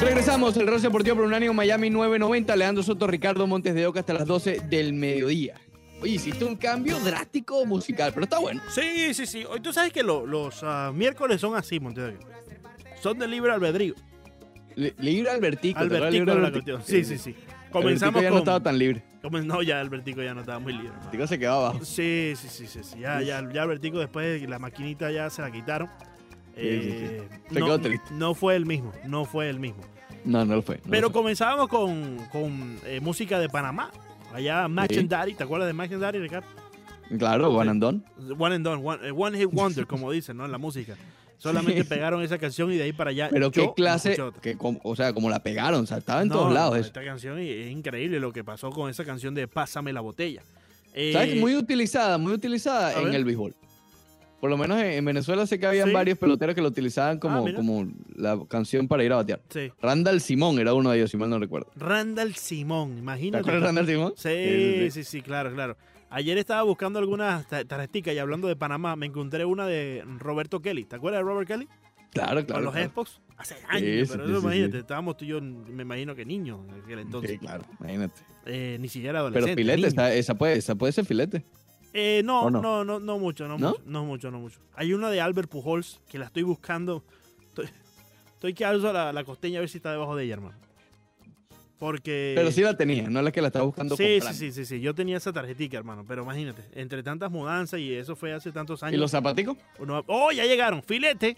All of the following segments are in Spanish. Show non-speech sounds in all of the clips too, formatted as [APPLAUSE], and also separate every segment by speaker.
Speaker 1: Regresamos, el Roce Deportivo por un año Miami 990, Leandro Soto, Ricardo Montes de Oca hasta las 12 del mediodía. Oye, hiciste un cambio drástico musical, pero está bueno.
Speaker 2: Sí, sí, sí. Hoy tú sabes que lo- los ah, miércoles son así, Montevideo. Son de libre albedrío.
Speaker 1: Li- libre Albertico. ¿te acuerdas
Speaker 2: Albertico. Sí, sí, sí.
Speaker 1: Albertico
Speaker 2: Comenzamos
Speaker 1: ya
Speaker 2: con...
Speaker 1: no estaba tan libre.
Speaker 2: No, ya Albertico ya no estaba muy libre.
Speaker 1: Albertico se quedaba abajo.
Speaker 2: Sí, sí, sí, sí, sí. Ya, ya, ya Albertico después de la maquinita ya se la quitaron. Eh,
Speaker 1: sí.
Speaker 2: No, fue el mismo, no fue el mismo.
Speaker 1: No, no lo fue. no
Speaker 2: Pero
Speaker 1: lo fue.
Speaker 2: comenzábamos con, con eh, música de Panamá. Allá Match and Daddy, ¿te acuerdas de Match and Daddy, Ricardo?
Speaker 1: Claro, One and Done.
Speaker 2: One and done, one, eh, one hit wonder, como [LAUGHS] dicen, ¿no? En la música. Solamente pegaron esa canción y de ahí para allá.
Speaker 1: Pero qué clase, que, o sea, como la pegaron, o sea, estaba en
Speaker 2: No,
Speaker 1: todos lados eso.
Speaker 2: Esta canción es increíble lo que pasó con esa canción de Pásame la botella. Eh,
Speaker 1: ¿Sabes? Muy utilizada, muy utilizada en
Speaker 2: ver.
Speaker 1: el béisbol. Por lo menos en, en Venezuela sé que habían
Speaker 2: Sí.
Speaker 1: varios peloteros que lo utilizaban como,
Speaker 2: Ah, mira.
Speaker 1: como la canción para ir a batear.
Speaker 2: Sí.
Speaker 1: Randall Simón era uno de ellos, si mal no recuerdo.
Speaker 2: Randall Simón,
Speaker 1: ¿Te
Speaker 2: imagínate.
Speaker 1: acuerdas de Randall Simón?
Speaker 2: Sí, sí, sí, claro, claro. Ayer estaba buscando algunas ta- tarjeticas y hablando de Panamá, me encontré una de Roberto Kelly. ¿Te acuerdas de Robert Kelly?
Speaker 1: Claro,
Speaker 2: Con
Speaker 1: claro.
Speaker 2: los
Speaker 1: claro.
Speaker 2: Xbox. Hace años,
Speaker 1: Sí,
Speaker 2: pero
Speaker 1: sí,
Speaker 2: eso
Speaker 1: sí,
Speaker 2: imagínate, estábamos tú y yo, me imagino que niños en aquel entonces.
Speaker 1: Sí, claro, imagínate.
Speaker 2: Eh, ni siquiera
Speaker 1: Pero
Speaker 2: adolescentes.
Speaker 1: filete, esa, puede, esa puede ser filete.
Speaker 2: Eh, no,
Speaker 1: ¿O
Speaker 2: no,
Speaker 1: no?
Speaker 2: no, no, mucho, no,
Speaker 1: ¿No?
Speaker 2: mucho, no mucho, no mucho. Hay una de Albert Pujols que la estoy buscando. Estoy, estoy que alzo la, la costeña a ver si está debajo de ella, hermano. Porque.
Speaker 1: Pero sí la tenía, no es la que la estaba buscando
Speaker 2: sí, sí, sí, sí, sí. Yo tenía esa tarjetica, hermano. Pero imagínate, entre tantas mudanzas y eso fue hace tantos
Speaker 1: ¿Y
Speaker 2: años.
Speaker 1: los zapaticos?
Speaker 2: uno- ¡Oh, ya llegaron! ¡Filete!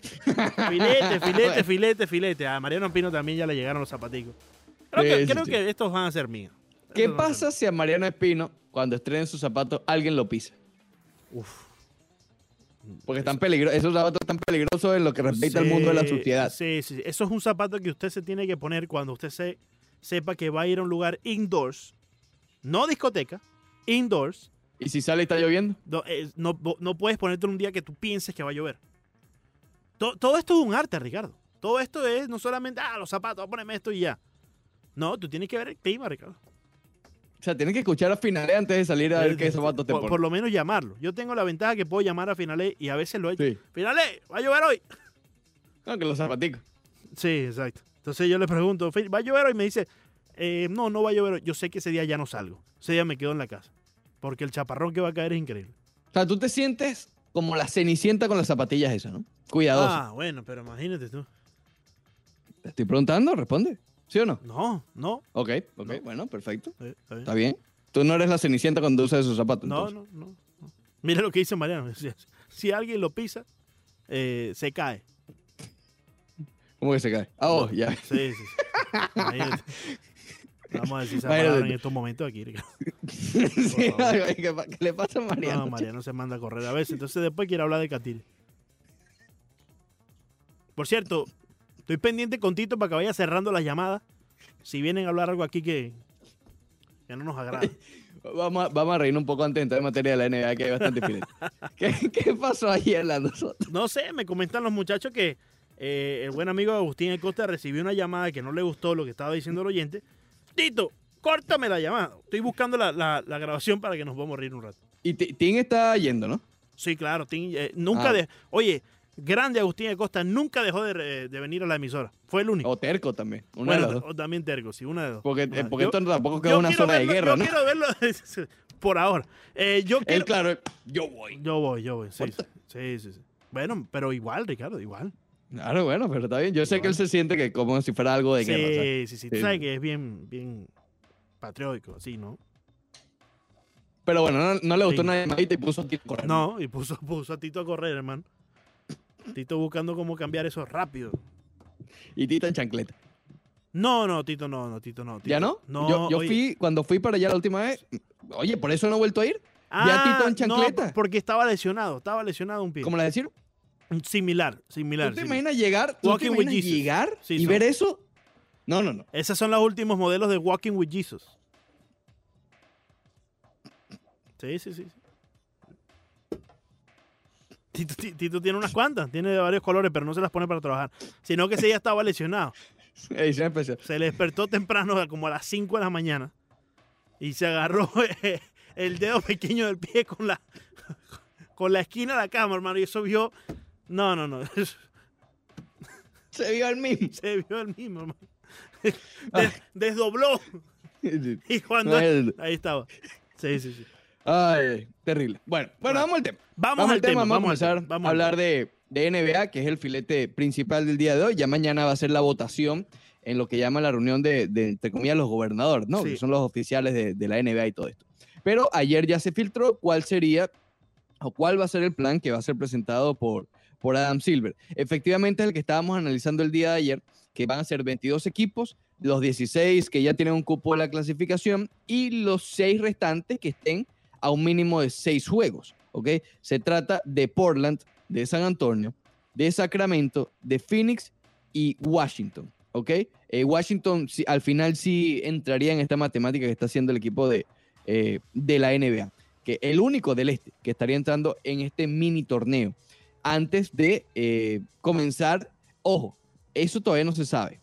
Speaker 2: Filete, filete, [LAUGHS] filete, filete. A Mariano Pino también ya le llegaron los zapaticos. Creo,
Speaker 1: Sí,
Speaker 2: que,
Speaker 1: sí,
Speaker 2: creo que estos van a ser míos.
Speaker 1: ¿Qué
Speaker 2: Estos
Speaker 1: pasa si a Mariano Espino, cuando estrenen sus zapatos, alguien lo pisa?
Speaker 2: Uf.
Speaker 1: Porque están peligrosos, esos zapatos están peligrosos en lo que respecta al
Speaker 2: Sí,
Speaker 1: mundo de la suciedad.
Speaker 2: Sí, sí, sí. Eso es un zapato que usted se tiene que poner cuando usted se, sepa que va a ir a un lugar indoors, no discoteca, indoors.
Speaker 1: ¿Y si sale y está lloviendo?
Speaker 2: No, eh, no, no puedes ponerte un día que tú pienses que va a llover. To- todo esto es un arte, Ricardo. Todo esto es no solamente, ah, los zapatos, poneme esto y ya. No, tú tienes que ver el clima, Ricardo.
Speaker 1: O sea, tienes que escuchar a finales antes de salir a ver
Speaker 2: Eh,
Speaker 1: qué zapatos te
Speaker 2: por, por lo menos llamarlo. Yo tengo la ventaja que puedo llamar a finales y a veces lo he hecho.
Speaker 1: Sí.
Speaker 2: Finales, va a llover hoy.
Speaker 1: No, que los zapaticos.
Speaker 2: Sí, exacto. Entonces yo le pregunto, "Fi- ¿va a llover hoy? Y me dice, "Eh, no, no va a llover hoy. Yo sé que ese día ya no salgo. Ese día me quedo en la casa. Porque el chaparrón que va a caer es increíble.
Speaker 1: O sea, tú te sientes como la cenicienta con las zapatillas esas, ¿no? Cuidadoso.
Speaker 2: Ah, bueno, pero imagínate tú.
Speaker 1: Te estoy preguntando, responde. ¿Sí o no?
Speaker 2: No, no.
Speaker 1: Ok, ok,
Speaker 2: No.
Speaker 1: bueno, perfecto.
Speaker 2: está bien.
Speaker 1: Está bien. Tú no eres la cenicienta cuando usas esos zapatos.
Speaker 2: No, no, no, no. Mira lo que dice Mariano. Si, [LAUGHS] si alguien lo pisa, eh, se cae.
Speaker 1: ¿Cómo que se cae? Ah, oh, ya.
Speaker 2: Sí, sí. Vamos a decir esa palabra en estos momentos aquí. [LAUGHS]
Speaker 1: Sí. ¿qué, le pasa a Mariano?
Speaker 2: No, Mariano se manda a correr a veces. Entonces después quiere hablar de Catire. Por cierto, estoy pendiente con Tito para que vaya cerrando las llamadas. Si vienen a hablar algo aquí que, que no nos agrada. [LAUGHS]
Speaker 1: Vamos a, vamos a reírnos un poco antes de entrar en materia de la NBA, que hay bastante filete. [LAUGHS] ¿Qué, ¿Qué pasó ayer, Lando?
Speaker 2: No sé, me comentan los muchachos que eh, el buen amigo Agustín Acosta recibió una llamada que no le gustó lo que estaba diciendo el oyente. Tito, córtame la llamada. Estoy buscando la, la- la grabación para que nos vamos a reír un rato.
Speaker 1: Y Ti- Tim está yendo, ¿no?
Speaker 2: Sí, claro. Tim, eh, nunca
Speaker 1: Ah.
Speaker 2: de, Oye, grande Agustín Acosta nunca dejó de, de venir a la emisora. Fue el único.
Speaker 1: O Terco también. Una
Speaker 2: bueno,
Speaker 1: de las dos.
Speaker 2: o también Terco, sí, una de dos.
Speaker 1: Porque,
Speaker 2: Una de-
Speaker 1: porque
Speaker 2: yo-
Speaker 1: esto tampoco queda una zona de guerra,
Speaker 2: yo
Speaker 1: ¿no?
Speaker 2: quiero verlo [LAUGHS] por ahora. Eh, yo quiero,
Speaker 1: Él, claro, yo voy.
Speaker 2: Yo voy, yo voy. Sí, sí, sí, sí. Bueno, pero igual, Ricardo, igual.
Speaker 1: Claro, bueno, pero está bien. Yo sé que él se siente que como si fuera algo de
Speaker 2: sí,
Speaker 1: guerra. ¿sabes?
Speaker 2: sí, sí. Tú
Speaker 1: Sí.
Speaker 2: sabes que es bien, bien patriótico, así, ¿no?
Speaker 1: Pero bueno, no, no le gustó
Speaker 2: Sí.
Speaker 1: una llamadita y puso a Tito a correr.
Speaker 2: No, y puso, puso a Tito a correr, hermano. Tito buscando cómo cambiar eso rápido.
Speaker 1: Y Tito en chancleta.
Speaker 2: No, no, Tito no, no, Tito no.
Speaker 1: ¿Ya no?
Speaker 2: No,
Speaker 1: yo yo fui, cuando fui para allá la última vez, oye, por eso no he vuelto a ir. ya Tito en
Speaker 2: Ah, no,
Speaker 1: chancleta.
Speaker 2: porque estaba lesionado, estaba lesionado un pie.
Speaker 1: Como la decir,
Speaker 2: Similar, similar.
Speaker 1: ¿tú te
Speaker 2: similar.
Speaker 1: imaginas llegar, tú te imaginas llegar
Speaker 2: Sí,
Speaker 1: y
Speaker 2: son.
Speaker 1: ver eso? No, no, no.
Speaker 2: Esos son los últimos modelos de Walking with Jesus. Sí, sí, sí. sí. Tito, Ti- Tito tiene unas cuantas, tiene de varios colores, pero no se las pone para trabajar. Sino que ese día estaba lesionado. Se le despertó temprano, como a las 5 de la mañana, y se agarró [LAUGHS] el dedo pequeño del pie con la, con la esquina de la cama, hermano. Y eso vio. No, no, no. [LAUGHS]
Speaker 1: Se vio el mismo.
Speaker 2: Se vio el mismo, hermano. [LAUGHS] Des- desdobló. Y cuando. Ahí estaba. Sí, sí, sí.
Speaker 1: Ay, terrible. Bueno, bueno, vamos al tema.
Speaker 2: Vamos, al tema.
Speaker 1: Vamos a
Speaker 2: vamos
Speaker 1: a hablar de, de NBA, que es el filete principal del día de hoy. Ya mañana va a ser la votación en lo que llama la reunión de, de, entre comillas, los gobernadores, ¿no?
Speaker 2: Sí.
Speaker 1: Que son los oficiales de, de la NBA y todo esto. Pero ayer ya se filtró cuál sería o cuál va a ser el plan que va a ser presentado por, por Adam Silver. Efectivamente, es el que estábamos analizando el día de ayer, que van a ser 22 equipos, los 16 que ya tienen un cupo de la clasificación y los 6 restantes que estén a un mínimo de 6 juegos, ¿ok? Se trata de Portland, de San Antonio, de Sacramento, de Phoenix y Washington, ¿ok? Eh, Washington al final sí entraría en esta matemática que está haciendo el equipo de, eh, de la NBA, que el único del este que estaría entrando en este mini torneo antes de eh, comenzar, ojo, eso todavía no se sabe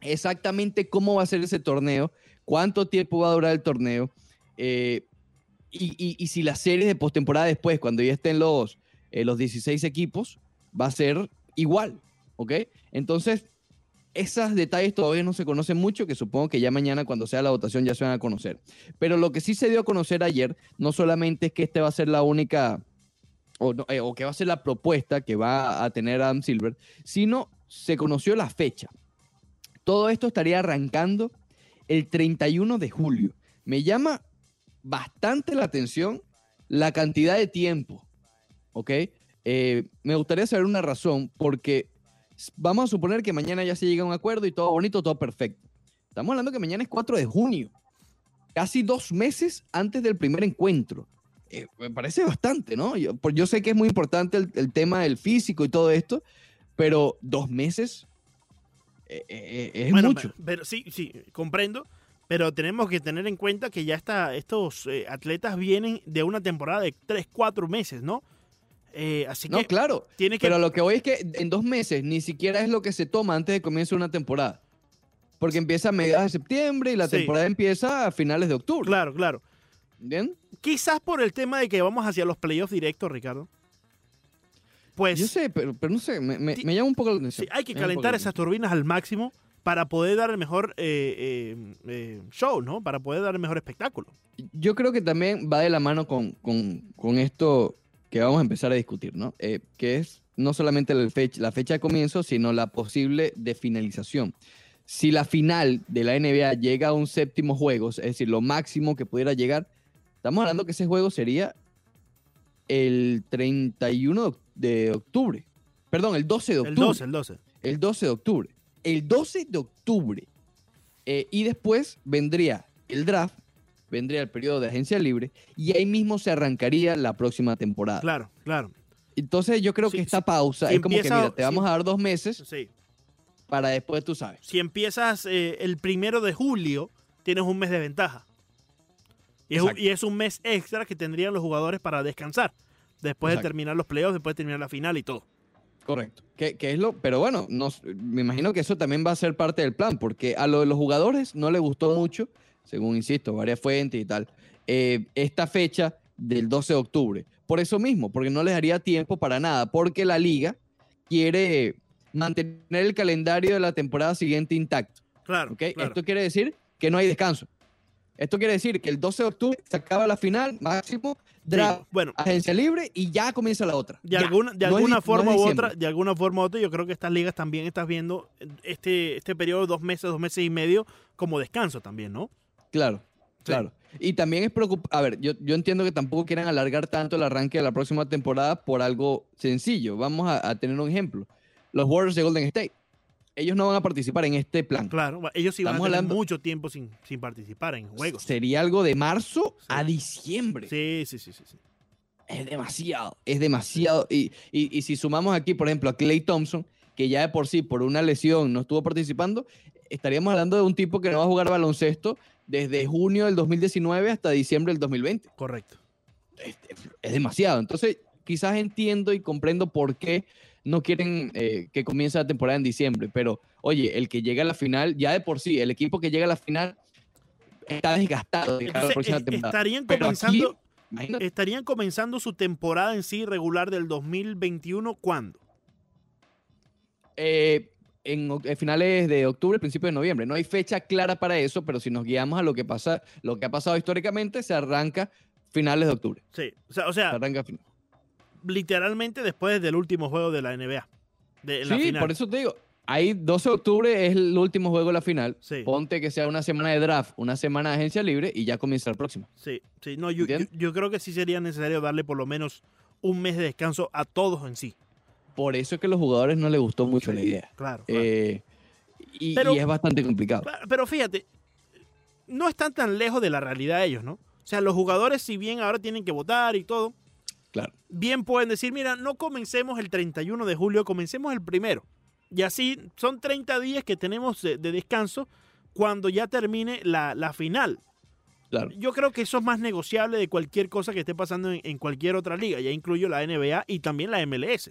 Speaker 1: exactamente cómo va a ser ese torneo, cuánto tiempo va a durar el torneo y, y- y si la serie de postemporada después, cuando ya estén los, eh, los 16 equipos, va a ser igual, ¿ok? Entonces, esos detalles todavía no se conocen mucho, que supongo que ya mañana cuando sea la votación ya se van a conocer. Pero lo que sí se dio a conocer ayer, no solamente es que este va a ser la única, o, no- eh, o que va a ser la propuesta que va a tener Adam Silver, sino se conoció la fecha. Todo esto estaría arrancando el 31 de julio. Me llama bastante la atención la cantidad de tiempo, ¿ok? Eh, me gustaría saber una razón, porque vamos a suponer que mañana ya se llega a un acuerdo y todo bonito, todo perfecto. Estamos hablando que mañana es 4 de junio, casi dos meses antes del primer encuentro. Eh, me parece bastante, ¿no? Yo, sé que es muy importante el, el tema del físico y todo esto, pero dos meses eh, es
Speaker 2: Bueno,
Speaker 1: mucho.
Speaker 2: Pero, pero sí, sí, comprendo. Pero tenemos que tener en cuenta que ya está, estos eh, atletas vienen de una temporada de 3, 4 meses, ¿no? Eh, así
Speaker 1: No,
Speaker 2: que
Speaker 1: claro.
Speaker 2: tiene que.
Speaker 1: Pero lo que voy es que en dos meses ni siquiera es lo que se toma antes de que comience una temporada. Porque empieza a mediados de septiembre y la
Speaker 2: Sí.
Speaker 1: temporada empieza a finales de octubre.
Speaker 2: Claro, claro.
Speaker 1: ¿Bien?
Speaker 2: Quizás por el tema de que vamos hacia los playoffs directos, Ricardo. Pues
Speaker 1: Yo sé, pero, pero no sé, me, me- llama un poco la
Speaker 2: sí,
Speaker 1: atención.
Speaker 2: hay que calentar esas turbinas al máximo para poder dar el mejor eh, eh, eh, show, ¿no? Para poder dar el mejor espectáculo.
Speaker 1: Yo creo que también va de la mano con, con- con esto que vamos a empezar a discutir, ¿no? Eh, que es no solamente la fecha, la fecha de comienzo, sino la posible de finalización. Si la final de la NBA llega a un séptimo juego, es decir, lo máximo que pudiera llegar, estamos hablando que ese juego sería el 31 de oc- de octubre. Perdón, el 12 de octubre.
Speaker 2: El 12, el 12.
Speaker 1: El 12 de octubre. El 12 de octubre. Eh, y después vendría el draft, vendría el periodo de agencia libre y ahí mismo se arrancaría la próxima temporada.
Speaker 2: Claro, claro.
Speaker 1: Entonces yo creo
Speaker 2: Sí,
Speaker 1: que esta
Speaker 2: sí.
Speaker 1: pausa
Speaker 2: Si
Speaker 1: es como que, mira, te vamos
Speaker 2: sí.
Speaker 1: a dar dos meses para después, tú sabes.
Speaker 2: Si empiezas eh, el primero de julio, tienes un mes de ventaja. Y es, un,
Speaker 1: Exacto.
Speaker 2: y es un mes extra que tendrían los jugadores para descansar. Después de terminar los playoffs, después de terminar la final y todo.
Speaker 1: Correcto. Que, que es lo, pero bueno, nos- me imagino que eso también va a ser parte del plan, porque a lo de los jugadores no le gustó mucho, según insisto, varias fuentes y tal, eh, esta fecha del 12 de octubre. Por eso mismo, porque no les daría tiempo para nada, porque la liga quiere mantener el calendario de la temporada siguiente intacto.
Speaker 2: Claro. claro.
Speaker 1: Esto quiere decir que no hay descanso. Esto quiere decir que el 12 de octubre se acaba la final, máximo, draft,
Speaker 2: Sí, bueno,
Speaker 1: agencia libre y ya comienza la otra.
Speaker 2: de
Speaker 1: Ya.
Speaker 2: alguna, de
Speaker 1: No es
Speaker 2: alguna
Speaker 1: no
Speaker 2: forma
Speaker 1: es
Speaker 2: u otra, de alguna forma u otra, yo creo que estas ligas también estás viendo este, este periodo de dos meses, dos meses y medio como descanso también, ¿no?
Speaker 1: Claro,
Speaker 2: Sí.
Speaker 1: claro. Y también es preocupante. A ver, yo, yo entiendo que tampoco quieran alargar tanto el arranque de la próxima temporada por algo sencillo. Vamos a, a tener un ejemplo. Los Warriors de Golden State. Ellos no van a participar en este plan.
Speaker 2: Claro, ellos sí van a tener
Speaker 1: hablando-
Speaker 2: mucho tiempo sin, sin participar en juegos.
Speaker 1: Sería algo de marzo
Speaker 2: Sí.
Speaker 1: a diciembre.
Speaker 2: Sí, sí, sí, sí. sí.
Speaker 1: Es demasiado, es demasiado. Y, y- y si sumamos aquí, por ejemplo, a Clay Thompson, que ya de por sí, por una lesión, no estuvo participando, estaríamos hablando de un tipo que no va a jugar baloncesto desde junio del 2019 hasta diciembre del 2020.
Speaker 2: Correcto.
Speaker 1: es, es demasiado. Entonces, quizás entiendo y comprendo por qué no quieren eh, que comience la temporada en diciembre, pero oye, el que llega a la final, ya de por sí, el equipo que llega a la final está desgastado de la
Speaker 2: es-
Speaker 1: temporada.
Speaker 2: estarían
Speaker 1: Pero
Speaker 2: comenzando,
Speaker 1: imagínate,
Speaker 2: estarían comenzando su temporada en sí regular del 2021 ¿cuándo?
Speaker 1: eh, en, en finales de octubre, principios de noviembre. No hay fecha clara para eso, pero si nos guiamos a lo que pasa, lo que ha pasado históricamente, se arranca finales de octubre.
Speaker 2: Sí, o sea, o
Speaker 1: Se
Speaker 2: sea
Speaker 1: arranca fin-
Speaker 2: literalmente después del último juego de la NBA. De, en la
Speaker 1: Sí,
Speaker 2: final.
Speaker 1: por eso te digo. Ahí 12 de octubre es el último juego de la final.
Speaker 2: Sí.
Speaker 1: Ponte que sea una semana de draft, una semana de agencia libre y ya comienza el próximo.
Speaker 2: Sí, sí, no, yo, yo, yo creo que sí sería necesario darle por lo menos un mes de descanso a todos en sí.
Speaker 1: Por eso es que a los jugadores no les gustó mucho la idea.
Speaker 2: Claro. claro.
Speaker 1: Eh, y,
Speaker 2: Pero-
Speaker 1: y es bastante complicado.
Speaker 2: Pero fíjate, no están tan lejos de la realidad ellos, ¿no? O sea, los jugadores, si bien ahora tienen que votar y todo,
Speaker 1: Claro.
Speaker 2: bien pueden decir, mira, no comencemos el 31 de julio, comencemos el primero. Y así son 30 días que tenemos de, de descanso cuando ya termine la, la final.
Speaker 1: Claro.
Speaker 2: Yo creo que eso es más negociable de cualquier cosa que esté pasando en, en cualquier otra liga. Ya incluyo la NBA y también la MLS.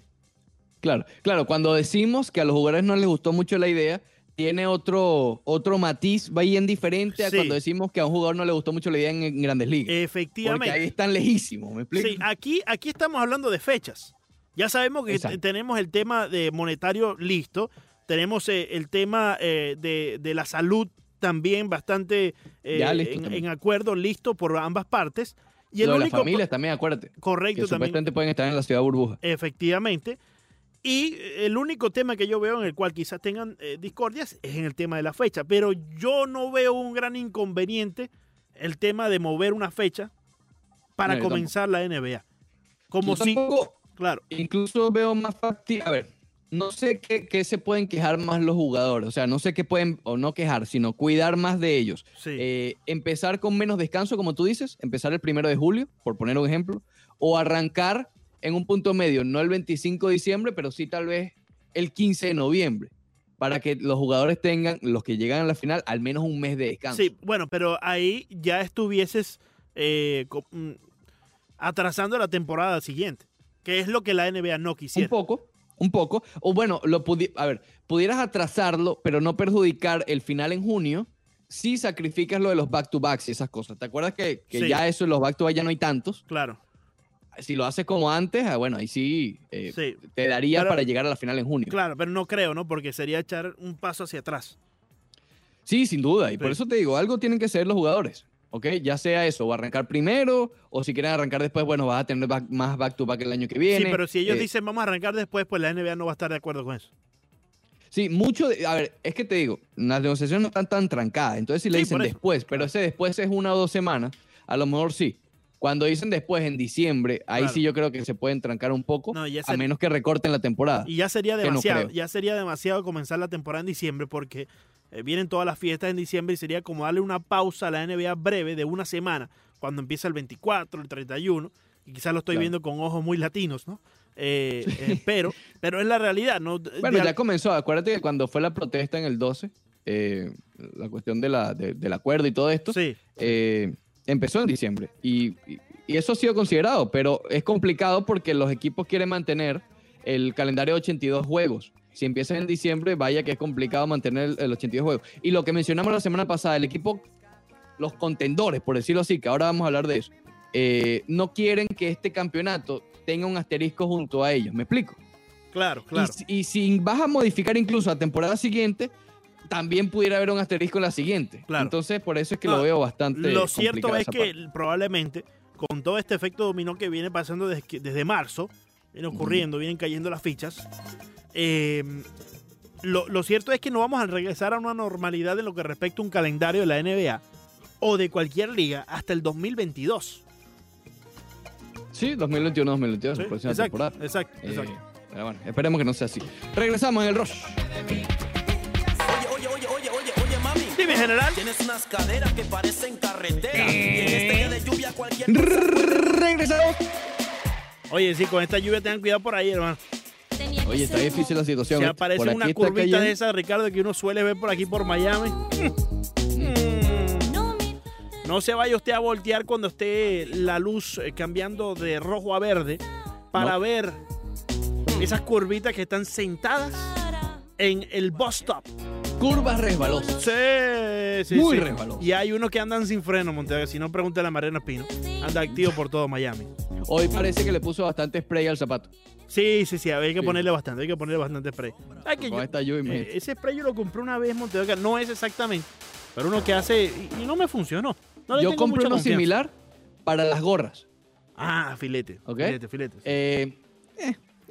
Speaker 1: Claro, claro, cuando decimos que a los jugadores no les gustó mucho la idea, tiene otro, otro matiz bien diferente a
Speaker 2: Sí.
Speaker 1: cuando decimos que a un jugador no le gustó mucho la idea en, en grandes ligas. Porque
Speaker 2: Efectivamente.
Speaker 1: ahí están lejísimos, ¿me explico?
Speaker 2: Sí, aquí, aquí estamos hablando de fechas. Ya sabemos que tenemos el tema de monetario listo, tenemos eh, el tema eh, de, de la salud también bastante eh,
Speaker 1: listo
Speaker 2: en,
Speaker 1: también.
Speaker 2: en acuerdo, listo por ambas partes. Y el
Speaker 1: Lo de las
Speaker 2: único
Speaker 1: familias también, acuérdate, que
Speaker 2: correcto también,
Speaker 1: supuestamente pueden estar en la ciudad burbuja.
Speaker 2: efectivamente. Y el único tema que yo veo en el cual quizás tengan eh, discordias es en el tema de la fecha, pero yo no veo un gran inconveniente el tema de mover una fecha para
Speaker 1: No,
Speaker 2: comenzar la NBA. Como
Speaker 1: Yo
Speaker 2: si,
Speaker 1: tampoco-
Speaker 2: claro,
Speaker 1: incluso veo más factible. A ver, no sé qué, qué se pueden quejar más los jugadores. O sea, no sé qué pueden, o no quejar, sino cuidar más de ellos.
Speaker 2: sí.
Speaker 1: Eh, empezar con menos descanso, como tú dices, empezar el primero de julio, por poner un ejemplo, o arrancar en un punto medio, no el 25 de diciembre, pero sí tal vez el 15 de noviembre, para que los jugadores tengan, los que llegan a la final, al menos un mes de descanso.
Speaker 2: Sí, bueno, pero ahí ya estuvieses eh, mm, atrasando la temporada siguiente, que es lo que la NBA no
Speaker 1: Un
Speaker 2: quisiera.
Speaker 1: poco, un poco. O bueno, lo pudi- a ver, pudieras atrasarlo, pero no perjudicar el final en junio si sacrificas lo de los back-to-backs y esas cosas. ¿Te acuerdas que, que
Speaker 2: Sí.
Speaker 1: ya eso, los back-to-back ya no hay tantos?
Speaker 2: Claro,
Speaker 1: Si lo haces como antes, ah, bueno, ahí sí, eh,
Speaker 2: sí,
Speaker 1: te daría
Speaker 2: Pero-
Speaker 1: para llegar a la final en junio.
Speaker 2: claro, pero no creo, ¿no? Porque sería echar un paso hacia atrás.
Speaker 1: Sí, sin duda. Y por eso te digo, algo tienen que ser los jugadores. ¿Ok? Ya sea eso, o arrancar primero, o si quieren arrancar después, bueno, vas a tener back- más back-to-back el año que viene.
Speaker 2: Sí, pero si ellos
Speaker 1: Eh,
Speaker 2: dicen vamos a arrancar después, pues la NBA no va a estar de acuerdo con eso.
Speaker 1: Sí, mucho. de- a ver, es que te digo, las negociaciones no están tan trancadas. Entonces, si le
Speaker 2: Sí,
Speaker 1: dicen después, pero ese después es una o dos semanas, a lo mejor sí. Cuando dicen después, en diciembre, ahí
Speaker 2: Claro.
Speaker 1: sí yo creo que se pueden trancar un poco,
Speaker 2: No, ya
Speaker 1: a
Speaker 2: ser-
Speaker 1: menos que recorten la temporada.
Speaker 2: Y ya sería
Speaker 1: no
Speaker 2: demasiado, ya sería demasiado comenzar la temporada en diciembre porque eh, vienen todas las fiestas en diciembre y sería como darle una pausa a la NBA breve de una semana cuando empieza el 24, el 31, y quizás lo estoy
Speaker 1: Claro.
Speaker 2: viendo con ojos muy latinos, ¿no? Eh, eh, pero, [LAUGHS] pero es la realidad, ¿no?
Speaker 1: Bueno, ya comenzó. Acuérdate que cuando fue la protesta en el 12, eh, la cuestión de la, de- del acuerdo y todo esto,
Speaker 2: Sí,
Speaker 1: empezó en diciembre. Y, y- y eso ha sido considerado, pero es complicado porque los equipos quieren mantener el calendario de 82 juegos. Si empiezas en diciembre, vaya que es complicado mantener el, el 82 juegos. Y lo que mencionamos la semana pasada, el equipo, los contendores, por decirlo así, que ahora vamos a hablar de eso, eh, no quieren que este campeonato tenga un asterisco junto a ellos. ¿Me explico?
Speaker 2: claro,
Speaker 1: Y
Speaker 2: claro.
Speaker 1: si- Y, si vas a modificar incluso la temporada siguiente, también pudiera haber un asterisco en la siguiente.
Speaker 2: Claro.
Speaker 1: Entonces, por eso es que
Speaker 2: No,
Speaker 1: lo veo bastante.
Speaker 2: Lo cierto es que
Speaker 1: parte.
Speaker 2: probablemente con todo este efecto dominó que viene pasando desde, desde marzo, viene ocurriendo, vienen cayendo las fichas, eh, lo, lo cierto es que no vamos a regresar a una normalidad en lo que respecta a un calendario de la NBA o de cualquier liga hasta el 2022.
Speaker 1: Sí, 2021-2022,
Speaker 2: ¿sí?
Speaker 1: la próxima
Speaker 2: Exacto,
Speaker 1: temporada.
Speaker 2: exacto,
Speaker 1: Eh,
Speaker 2: exacto.
Speaker 1: pero bueno, esperemos que no sea así. Regresamos en el Rush.
Speaker 2: General.
Speaker 3: Tienes unas caderas que parecen carretera. Y en este día de lluvia cualquier
Speaker 1: Regresamos.
Speaker 2: Oye, sí, con esta lluvia tengan cuidado por ahí, hermano.
Speaker 1: Oye, está difícil la situación.
Speaker 2: Si
Speaker 1: ¿eh?
Speaker 2: aparece
Speaker 1: Por
Speaker 2: una curvita
Speaker 1: cayendo-
Speaker 2: de esa, Ricardo, que uno suele ver por aquí por Miami. Mm. No se vaya usted a voltear cuando esté la luz eh, cambiando de rojo a verde para
Speaker 1: No.
Speaker 2: ver esas curvitas que están sentadas en el bus stop.
Speaker 1: Curvas resbalosas.
Speaker 2: Sí, sí,
Speaker 1: muy
Speaker 2: sí.
Speaker 1: resbaloso.
Speaker 2: Y hay unos que andan sin freno, Montego. Si no, pregúntale a Mariano Espino. Anda activo por todo Miami.
Speaker 1: Hoy parece que le puso bastante spray al zapato.
Speaker 2: Sí, sí, sí. Hay que
Speaker 1: Sí.
Speaker 2: ponerle bastante. Hay que ponerle bastante spray. Ay, que yo-
Speaker 1: lluvia,
Speaker 2: eh, ese spray yo lo compré una vez, Montego. que No es exactamente. Pero uno que hace. Y, y no me funcionó. No le
Speaker 1: Yo
Speaker 2: tengo
Speaker 1: compré
Speaker 2: mucha
Speaker 1: uno
Speaker 2: confianza.
Speaker 1: similar para las gorras.
Speaker 2: Ah, filete.
Speaker 1: Ok.
Speaker 2: Filete, filete. sí.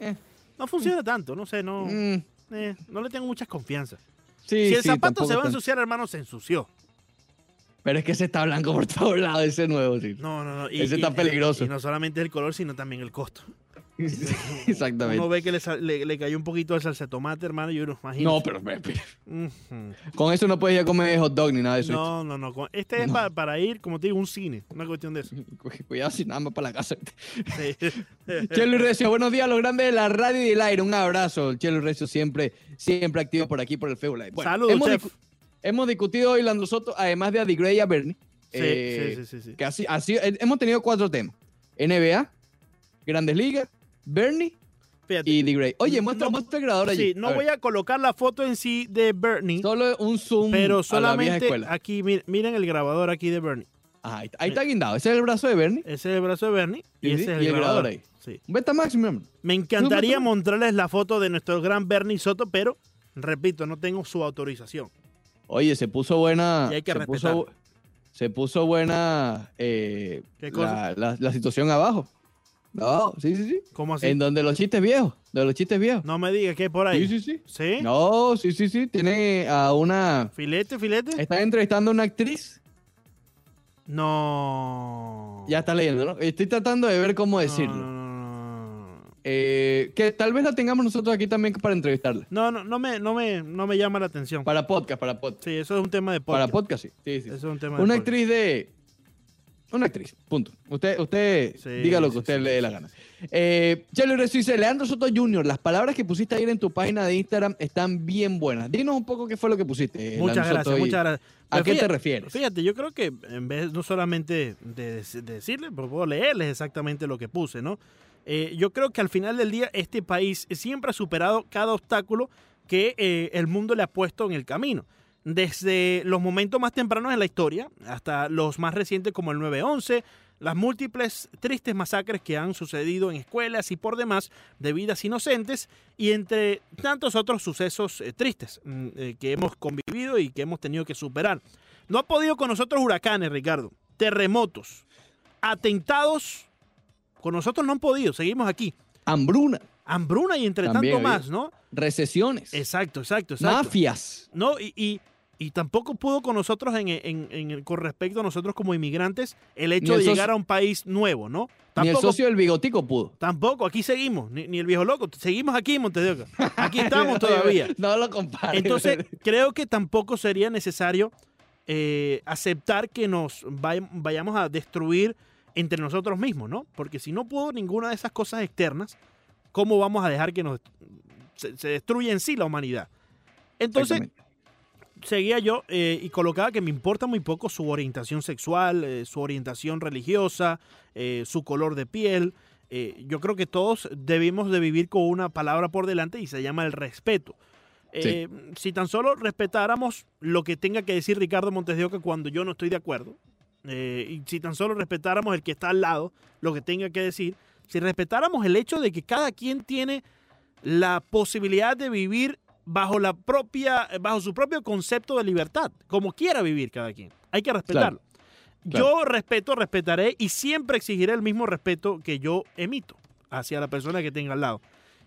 Speaker 1: Eh,
Speaker 2: no funciona tanto. No sé, no.
Speaker 1: mm,
Speaker 2: eh, no le tengo muchas confianza.
Speaker 1: Sí,
Speaker 2: si el
Speaker 1: sí,
Speaker 2: zapato se va a ensuciar, hermano, se ensució.
Speaker 1: Pero es que ese está blanco por todos lados, ese nuevo, sí.
Speaker 2: No, no, no.
Speaker 1: Ese está peligroso.
Speaker 2: Y, no solamente el color, sino también el costo. [LAUGHS]
Speaker 1: Exactamente.
Speaker 2: Uno ve que le, le- le cayó un poquito de salsa de tomate, hermano, y uno imagina.
Speaker 1: No, pero, pero- con eso no puedes ir a comer hot dog ni nada de eso.
Speaker 2: No, no, no. Este es pa- para ir, como te digo, un cine. Una cuestión de eso. [LAUGHS]
Speaker 1: Cuidado si nada más para la casa.
Speaker 2: Sí. [LAUGHS]
Speaker 1: Chelo Recio, buenos días, los grandes de la radio y del aire. Un abrazo. Chelo Recio siempre, siempre activo por aquí, por el Facebook Live. Bueno,
Speaker 2: Saludos,
Speaker 1: hemos,
Speaker 2: chef.
Speaker 1: discu- hemos discutido hoy, Lando Soto, además de a Gray y a Bernie.
Speaker 2: Sí,
Speaker 1: eh,
Speaker 2: sí, sí, sí, sí.
Speaker 1: que así, así, eh, hemos tenido cuatro temas. NBA, Grandes Ligas, Bernie
Speaker 2: Fíjate.
Speaker 1: y D-Gray. Oye, muestra,
Speaker 2: No-
Speaker 1: muestra el grabador allí.
Speaker 2: Sí, no voy a colocar la foto en sí de Bernie,
Speaker 1: Solo un zoom
Speaker 2: pero
Speaker 1: a la vieja
Speaker 2: solamente aquí, mir- miren el grabador aquí de Bernie.
Speaker 1: Ajá, ahí, está, ahí está guindado. Ese es el brazo de Bernie.
Speaker 2: Ese es el brazo de Bernie y ese es el,
Speaker 1: el grabador ahí.
Speaker 2: Sí.
Speaker 1: Betamax, mi hermano.
Speaker 2: Me encantaría mostrarles la foto de nuestro gran Bernie Soto, pero repito, no tengo su autorización.
Speaker 1: Oye, se puso buena.
Speaker 2: Y hay que
Speaker 1: se
Speaker 2: respetar.
Speaker 1: puso, se puso buena eh,
Speaker 2: ¿Qué cosa?
Speaker 1: la, la- la situación abajo. Abajo, sí, sí, sí.
Speaker 2: ¿Cómo así?
Speaker 1: En donde los chistes viejos. De los chistes viejos.
Speaker 2: No me digas que hay por ahí.
Speaker 1: Sí, sí, sí.
Speaker 2: ¿Sí?
Speaker 1: No, sí, sí, sí. Tiene a una.
Speaker 2: ¿Filete, filete?
Speaker 1: Está entrevistando a una actriz.
Speaker 2: No.
Speaker 1: Ya está leyendo, ¿no? Estoy tratando de ver cómo
Speaker 2: No,
Speaker 1: decirlo.
Speaker 2: No, no, no, no.
Speaker 1: Eh, que tal vez la tengamos nosotros aquí también para entrevistarla.
Speaker 2: No, no, no me, no me, no me llama la atención.
Speaker 1: Para podcast, para podcast.
Speaker 2: Sí, eso es un tema de
Speaker 1: Para
Speaker 2: podcast.
Speaker 1: podcast, sí. sí, sí.
Speaker 2: Eso es un tema de
Speaker 1: Una
Speaker 2: podcast.
Speaker 1: actriz de. Una actriz, punto. Usted, usted
Speaker 2: Sí,
Speaker 1: diga lo que
Speaker 2: sí,
Speaker 1: usted
Speaker 2: sí,
Speaker 1: le dé la gana. Eh, Chelo dice: Leandro Soto Jr., las palabras que pusiste ayer en tu página de Instagram están bien buenas. Dinos un poco qué fue lo que pusiste.
Speaker 2: Muchas
Speaker 1: Leandro
Speaker 2: gracias,
Speaker 1: Soto,
Speaker 2: muchas gracias.
Speaker 1: ¿A
Speaker 2: Pero
Speaker 1: qué te refieres?
Speaker 2: Fíjate, yo creo que en vez no solamente de, de decirles, pero puedo leerles exactamente lo que puse, ¿no? Eh, yo creo que al final del día este país siempre ha superado cada obstáculo que eh, el mundo le ha puesto en el camino. Desde los momentos más tempranos en la historia hasta los más recientes como el 9-11, las múltiples tristes masacres que han sucedido en escuelas y por demás de vidas inocentes y entre tantos otros sucesos eh, tristes mm, eh, que hemos convivido y que hemos tenido que superar. No ha podido con nosotros huracanes, Ricardo, terremotos, atentados, con nosotros no han podido, seguimos aquí.
Speaker 1: Hambruna,
Speaker 2: Hambruna y entre
Speaker 1: También
Speaker 2: tanto más, ¿no?
Speaker 1: recesiones,
Speaker 2: Exacto, exacto, exacto.
Speaker 1: mafias.
Speaker 2: No, y, y- y tampoco pudo con nosotros en, en- en el- con respecto a nosotros como inmigrantes el hecho
Speaker 1: el
Speaker 2: de llegar a un país nuevo, ¿no?
Speaker 1: Ni el
Speaker 2: Tampoco,
Speaker 1: socio del bigotico pudo.
Speaker 2: tampoco, aquí seguimos, ni, ni el viejo loco, seguimos aquí en Montes de Oca. Aquí [LAUGHS] estamos todavía.
Speaker 1: No lo compares.
Speaker 2: Entonces, creo que tampoco sería necesario eh, aceptar que nos vay- vayamos a destruir entre nosotros mismos, ¿no? Porque si no pudo ninguna de esas cosas externas, ¿cómo vamos a dejar que nos se, se destruya en sí la humanidad? Entonces. Seguía yo eh, y colocaba que me importa muy poco su orientación sexual, eh, su orientación religiosa, eh, su color de piel. Yo creo que todos debimos de vivir con una palabra por delante y se llama el respeto. Si tan solo respetáramos lo que tenga que decir Ricardo Montes de Oca cuando yo no estoy de acuerdo, y si tan solo respetáramos el que está al lado, lo que tenga que decir, si respetáramos el hecho de que cada quien tiene la posibilidad de vivir bajo la propia, bajo su propio concepto de libertad, como quiera vivir cada quien. Hay que respetarlo. Yo respeto, respetaré y siempre exigiré el mismo respeto que yo emito hacia la persona que tenga al lado.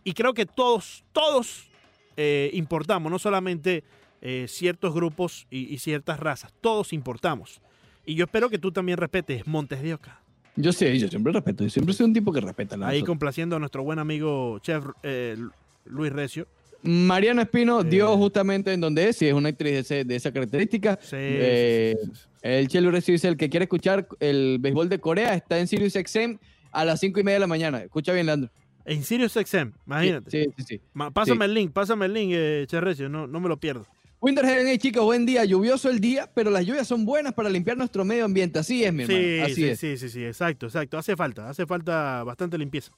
Speaker 2: Y creo que todos, todos eh, importamos, no solamente eh, ciertos grupos y, y ciertas razas, todos importamos. Y yo espero que tú también respetes Montes de Oca.
Speaker 1: Yo sí, yo siempre respeto. Yo siempre soy un tipo que respeta. la
Speaker 2: Ahí complaciendo a nuestro buen amigo chef eh, Luis Recio.
Speaker 1: Mariana Espino dio justamente en donde es, si es una actriz de, ese- de esa característica.
Speaker 2: Sí,
Speaker 1: Eh,
Speaker 2: sí.
Speaker 1: El Chelo dice, el que quiere escuchar el béisbol de Corea está en Sirius XM a las 5 y media de la mañana. Escucha bien, Leandro.
Speaker 2: En Sirius XM, imagínate.
Speaker 1: Sí, sí, sí.
Speaker 2: Pásame el link, pásame el link, eh, Chef Recio, no, no me lo pierdo.
Speaker 1: Winter Heaven, hey chicos, buen día. Lluvioso el día, pero las lluvias son buenas para limpiar nuestro medio ambiente. Así es, mi hermano.
Speaker 2: Sí,
Speaker 1: Así
Speaker 2: sí,
Speaker 1: es.
Speaker 2: sí, sí, sí, exacto, exacto. Hace falta, hace falta bastante limpieza.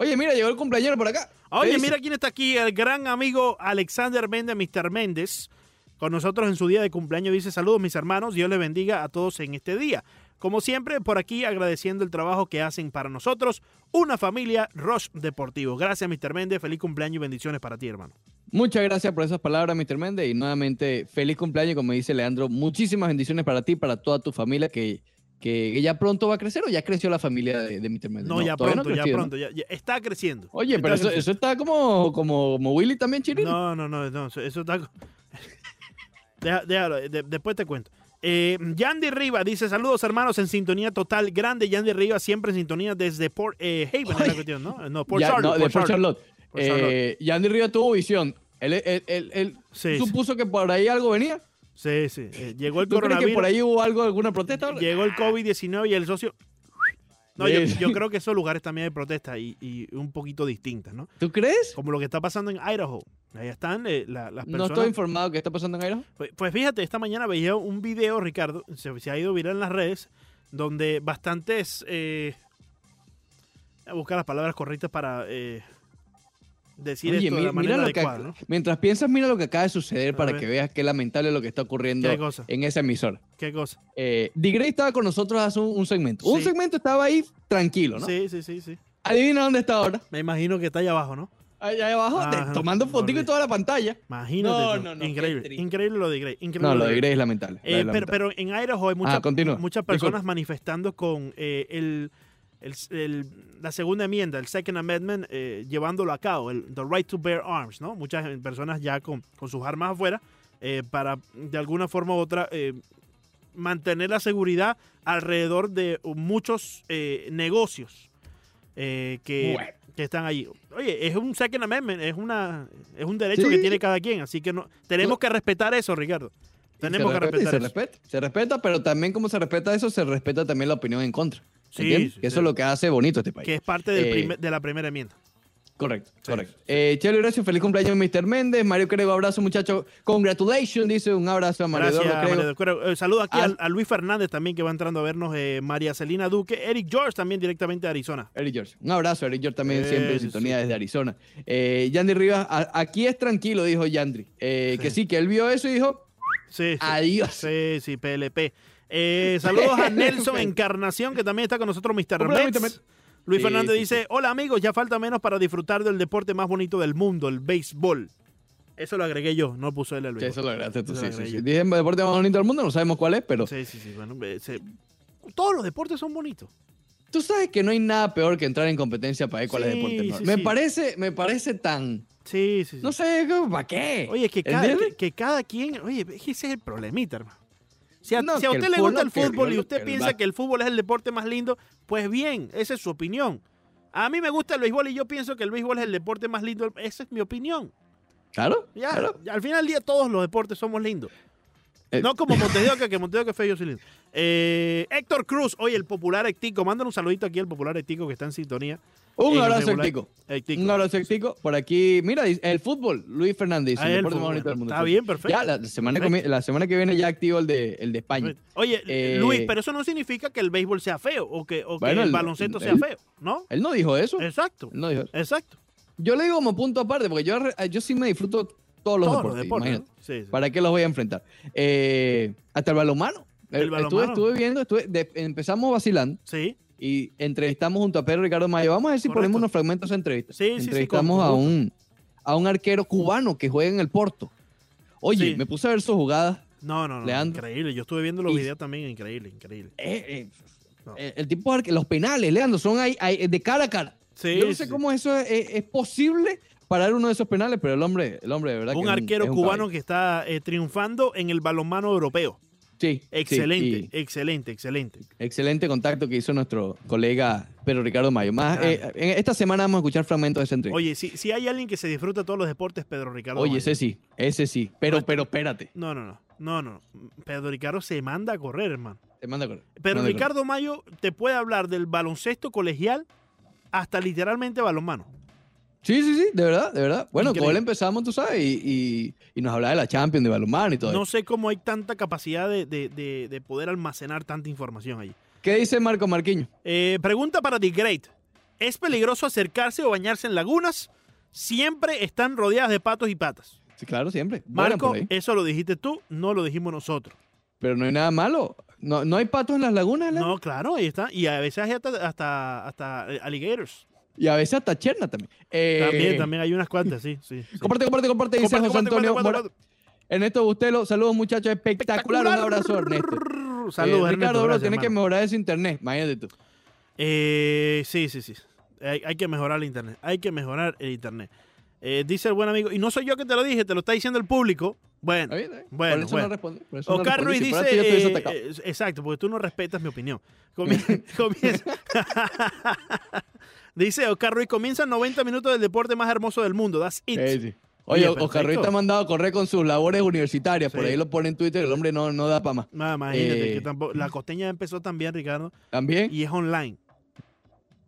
Speaker 1: Oye, mira, llegó el cumpleañero por acá. ¿Qué
Speaker 2: Oye, mira quién está aquí, el gran amigo Alexander Méndez, Mr. Méndez, con nosotros en su día de cumpleaños. Dice saludos mis hermanos, Dios les bendiga a todos en este día. Como siempre, por aquí agradeciendo el trabajo que hacen para nosotros, una familia Roche Deportivo. Gracias, Mr. Méndez. Feliz cumpleaños y bendiciones para ti, hermano.
Speaker 1: Muchas gracias por esas palabras, Mr. Méndez. Y nuevamente, feliz cumpleaños, como dice Leandro. Muchísimas bendiciones para ti, para toda tu familia, que, que ya pronto va a crecer o ya creció la familia de, de Mr. Méndez.
Speaker 2: No, ya pronto, ya
Speaker 1: ¿no?
Speaker 2: pronto. ya- ya está creciendo.
Speaker 1: Oye,
Speaker 2: Está
Speaker 1: pero eso,
Speaker 2: creciendo.
Speaker 1: eso está como, como, como Willy también, Chirino.
Speaker 2: No, no, no, no, eso- está... [LAUGHS] Deja- déjalo, de- después te cuento. Eh, Yandy Riva dice, saludos hermanos en sintonía total. Grande Yandy Riva, siempre en sintonía desde Port eh, Haven, es la cuestión, ¿no? No, Port
Speaker 1: Ya,
Speaker 2: Charlotte.
Speaker 1: no, de
Speaker 2: Port Charlotte.
Speaker 1: Charlotte.
Speaker 2: Port Charlotte.
Speaker 1: Eh, Yandy Rivas tuvo visión. Él, él, él- él
Speaker 2: Sí, sí.
Speaker 1: supuso que por ahí algo venía.
Speaker 2: Sí, sí. Eh, llegó el
Speaker 1: ¿Tú crees que
Speaker 2: coronavirus,
Speaker 1: por ahí hubo algo, alguna protesta?
Speaker 2: llegó el COVID-19 y el socio... No, yo, creo que esos lugares también hay protestas y, y un poquito distintas, ¿no?
Speaker 1: ¿Tú crees?
Speaker 2: Como lo que está pasando en Idaho. Ahí están eh, la- las
Speaker 1: No
Speaker 2: personas...
Speaker 1: estoy informado qué está pasando en Idaho.
Speaker 2: Pues, pues fíjate, esta mañana veía un video, Ricardo, se, se ha ido viral en las redes, donde bastantes... Eh, voy a buscar las palabras correctas para eh, decir
Speaker 1: Oye,
Speaker 2: esto de la
Speaker 1: mira,
Speaker 2: manera
Speaker 1: que,
Speaker 2: adecuada, ¿no?
Speaker 1: mientras piensas, mira lo que acaba de suceder
Speaker 2: A
Speaker 1: para
Speaker 2: ver.
Speaker 1: que veas qué lamentable lo que está ocurriendo en esa emisora.
Speaker 2: ¿Qué cosa?
Speaker 1: Eh, D-Gray estaba con nosotros hace un, un segmento. Un segmento estaba ahí tranquilo, ¿no?
Speaker 2: Sí, sí, sí, sí.
Speaker 1: Adivina dónde está ahora.
Speaker 2: Me imagino que está allá abajo, ¿no?
Speaker 1: Allá abajo,
Speaker 2: Ah,
Speaker 1: de- tomando
Speaker 2: no,
Speaker 1: fotico y
Speaker 2: olvidé.
Speaker 1: toda la pantalla.
Speaker 2: Imagínate.
Speaker 1: No, no, no,
Speaker 2: Increíble. Increíble lo de Gray. Increíble
Speaker 1: No, lo
Speaker 2: de. Gray
Speaker 1: es lamentable.
Speaker 2: Eh, pero, en Idaho hay mucha-
Speaker 1: Ah,
Speaker 2: muchas
Speaker 1: Disculpa.
Speaker 2: personas manifestando con eh, el, el- el- la segunda enmienda, el Second Amendment, eh, llevándolo a cabo, el the right to bear arms, ¿no? Muchas personas ya con, con sus armas afuera eh, para, de alguna forma u otra, eh, mantener la seguridad alrededor de muchos eh, negocios eh, que,
Speaker 1: Bueno.
Speaker 2: que están allí. Oye, es un Second Amendment, es, una, es un derecho
Speaker 1: Sí.
Speaker 2: que tiene cada quien, así que no, tenemos que respetar eso, Ricardo. Tenemos que
Speaker 1: respeta
Speaker 2: respetar
Speaker 1: se
Speaker 2: eso.
Speaker 1: respeta, se respeta, pero también como se respeta eso, se respeta también la opinión en contra.
Speaker 2: Sí,
Speaker 1: Que eso es lo que hace bonito este país.
Speaker 2: que es parte del
Speaker 1: Eh,
Speaker 2: primer- de la primera enmienda.
Speaker 1: Correcto,
Speaker 2: Sí,
Speaker 1: correcto. Eh, Chelo feliz cumpleaños, Mr. Méndez. Mario Crego, abrazo, muchacho. Congratulations, dice un abrazo a Mario
Speaker 2: Gracias, Cuero. Eh, saludo aquí
Speaker 1: Al-
Speaker 2: a, Luis Fernández también que va entrando a vernos, eh, María Celina Duque, Eric George también directamente de Arizona.
Speaker 1: Eric George. Un abrazo, Eric George también
Speaker 2: Eh,
Speaker 1: siempre en sintonía
Speaker 2: sí.
Speaker 1: desde Arizona. Yandri Rivas, a- aquí es tranquilo, dijo Yandri. Que sí, que él vio eso y dijo,
Speaker 2: Sí, sí.
Speaker 1: adiós.
Speaker 2: Sí, sí, PLP. Eh, saludos a [LAUGHS] Nelson Encarnación, que también está con nosotros, Mr. Mets. Luis Fernández
Speaker 1: sí,
Speaker 2: dice, hola amigos, ya falta menos para disfrutar del deporte más bonito del mundo, el béisbol. Eso lo agregué yo, no puso él el
Speaker 1: Sí,
Speaker 2: béisbol.
Speaker 1: eso lo agregaste tú,
Speaker 2: Eso
Speaker 1: sí, sí,
Speaker 2: agregué
Speaker 1: sí. el deporte más bonito del mundo, no sabemos cuál es, pero
Speaker 2: Sí, sí, sí. Bueno, eh, se- todos los deportes son bonitos.
Speaker 1: tú sabes que no hay nada peor que entrar en competencia para ver cuál es el deporte.
Speaker 2: sí,
Speaker 1: me
Speaker 2: sí.
Speaker 1: parece, me parece tan,
Speaker 2: Sí, sí, sí.
Speaker 1: no sé, ¿para qué?
Speaker 2: Oye, que que, que cada quien, oye, es que ese es el problemita, hermano. Si a,
Speaker 1: No,
Speaker 2: si a
Speaker 1: que
Speaker 2: usted le gusta el
Speaker 1: que
Speaker 2: fútbol y usted
Speaker 1: que
Speaker 2: piensa que el fútbol es el deporte más lindo, pues bien, esa es su opinión. A mí me gusta el béisbol y yo pienso que el béisbol es el deporte más lindo. Esa es mi opinión.
Speaker 1: Claro,
Speaker 2: Ya,
Speaker 1: claro.
Speaker 2: ya, al final del día todos los deportes somos lindos.
Speaker 1: Eh.
Speaker 2: No como Montevideo, que Montevideo que feo yo soy lindo. Eh, Héctor Cruz, oye, el popular Ectico, mándale un saludito aquí al popular Ectico que está en sintonía.
Speaker 1: Un
Speaker 2: el
Speaker 1: abrazo,
Speaker 2: regular.
Speaker 1: Tico. Un abrazo, Tico. Por aquí, mira, el fútbol, Luis Fernández,
Speaker 2: Ah,
Speaker 1: el
Speaker 2: el
Speaker 1: deporte más
Speaker 2: fútbol.
Speaker 1: bonito del mundo.
Speaker 2: Está bien, perfecto.
Speaker 1: Ya, la semana, que
Speaker 2: Perfecto.
Speaker 1: comi- la semana que viene ya activo el de, el de España.
Speaker 2: Oye,
Speaker 1: Eh,
Speaker 2: Luis, pero eso no significa que el béisbol sea feo o que, o que el,
Speaker 1: el-
Speaker 2: baloncesto
Speaker 1: el-
Speaker 2: sea feo, ¿no?
Speaker 1: Él no dijo eso.
Speaker 2: Exacto,
Speaker 1: Él no dijo eso.
Speaker 2: exacto.
Speaker 1: Yo le digo como punto aparte, porque yo, yo sí me disfruto todos los
Speaker 2: Todos
Speaker 1: deportes.
Speaker 2: los deportes.
Speaker 1: imagínate.
Speaker 2: ¿no? Sí, sí.
Speaker 1: ¿Para qué los voy a enfrentar? Eh, hasta el balonmano.
Speaker 2: El
Speaker 1: Estuve, viendo, estuve- de- empezamos vacilando
Speaker 2: Sí,
Speaker 1: y entrevistamos junto a Pedro Ricardo Mayo. Vamos a ver si
Speaker 2: Correcto.
Speaker 1: ponemos unos fragmentos de entrevista.
Speaker 2: Sí, sí, sí,
Speaker 1: Entrevistamos
Speaker 2: con-
Speaker 1: a, un, a un arquero cubano que juega en el Porto. Oye,
Speaker 2: Sí.
Speaker 1: me puse a ver sus jugadas.
Speaker 2: no, no, no.
Speaker 1: Leandro.
Speaker 2: Increíble. Yo estuve viendo los
Speaker 1: Y-
Speaker 2: videos también, increíble, increíble.
Speaker 1: Eh, eh,
Speaker 2: No.
Speaker 1: eh, el tipo de arque- los penales, Leandro, son ahí, ahí, de cara a cara.
Speaker 2: Sí,
Speaker 1: Yo no sé
Speaker 2: sí.
Speaker 1: cómo eso es, es- posible parar uno de esos penales, pero el hombre, el hombre de verdad
Speaker 2: Un
Speaker 1: que es
Speaker 2: arquero
Speaker 1: es
Speaker 2: cubano
Speaker 1: caballo.
Speaker 2: que está triunfando en el balonmano europeo.
Speaker 1: Sí, sí,
Speaker 2: Excelente, excelente, excelente.
Speaker 1: excelente contacto que hizo nuestro colega Pedro Ricardo Mayo. Más, eh, en esta semana vamos a escuchar fragmentos de esa entrevista.
Speaker 2: Oye, si, si hay alguien que se disfruta todos los deportes, Pedro Ricardo.
Speaker 1: Oye,
Speaker 2: Mayo.
Speaker 1: ese sí, ese sí. Pero, pero espérate.
Speaker 2: No, no, no, no, no. Pedro Ricardo se manda a correr, hermano.
Speaker 1: Te manda a correr.
Speaker 2: Pero
Speaker 1: correr.
Speaker 2: Ricardo Mayo te puede hablar del baloncesto colegial hasta literalmente balonmano.
Speaker 1: Sí, sí, sí, de verdad, de verdad. Bueno, con
Speaker 2: Increíble.
Speaker 1: él empezamos, tú sabes, y, y- y nos hablaba de la Champions, de balonmano y todo
Speaker 2: No sé cómo hay tanta capacidad de, de- de- de poder almacenar tanta información allí.
Speaker 1: ¿Qué dice Marco Marquiño?
Speaker 2: Eh, pregunta para The Great. ¿Es peligroso acercarse o bañarse en lagunas? Siempre están rodeadas de patos y patas.
Speaker 1: Sí, claro, siempre.
Speaker 2: Marco,
Speaker 1: ahí.
Speaker 2: eso lo dijiste tú, no lo dijimos nosotros.
Speaker 1: Pero no hay nada malo. No, no hay patos en las lagunas, Alan?
Speaker 2: No, claro, ahí está. Y a veces hay hasta, hasta, hasta alligators.
Speaker 1: Y a veces hasta cherna también. Eh,
Speaker 2: También, también hay unas cuantas, sí, sí. sí.
Speaker 1: Comparte, comparte, comparte. Dice
Speaker 2: Comparte,
Speaker 1: José Antonio
Speaker 2: comparte, comparte.
Speaker 1: Ernesto Bustelo, saludos muchachos, espectacular. Un abrazo, Ernesto.
Speaker 2: Saludos,
Speaker 1: Eh, Ricardo, bro, tienes que mejorar ese internet. Imagínate tú.
Speaker 2: Eh, sí, sí, sí. Hay, hay que mejorar el internet. Hay que mejorar el internet. Eh, dice el buen amigo, y no soy yo que te lo dije, te lo está diciendo el público. Bueno,
Speaker 1: ¿Está bien?
Speaker 2: Bueno,
Speaker 1: por eso
Speaker 2: bueno.
Speaker 1: no respondí. por eso
Speaker 2: Oscar. Ruiz dice, eh, eh, exacto, porque tú no respetas mi opinión. Comien- [LAUGHS] comienza- [LAUGHS] dice Oscar Ruiz, comienza 90 minutos del deporte más hermoso del mundo. That's it.
Speaker 1: Sí. Oye,
Speaker 2: Oye,
Speaker 1: Oscar Ruiz te ha mandado a correr con sus labores universitarias. Por ahí lo pone en Twitter. El hombre no, no da para más.
Speaker 2: Ma- Imagínate
Speaker 1: Eh,
Speaker 2: que tampoco, la costeña empezó también, Ricardo,
Speaker 1: También.
Speaker 2: y es online.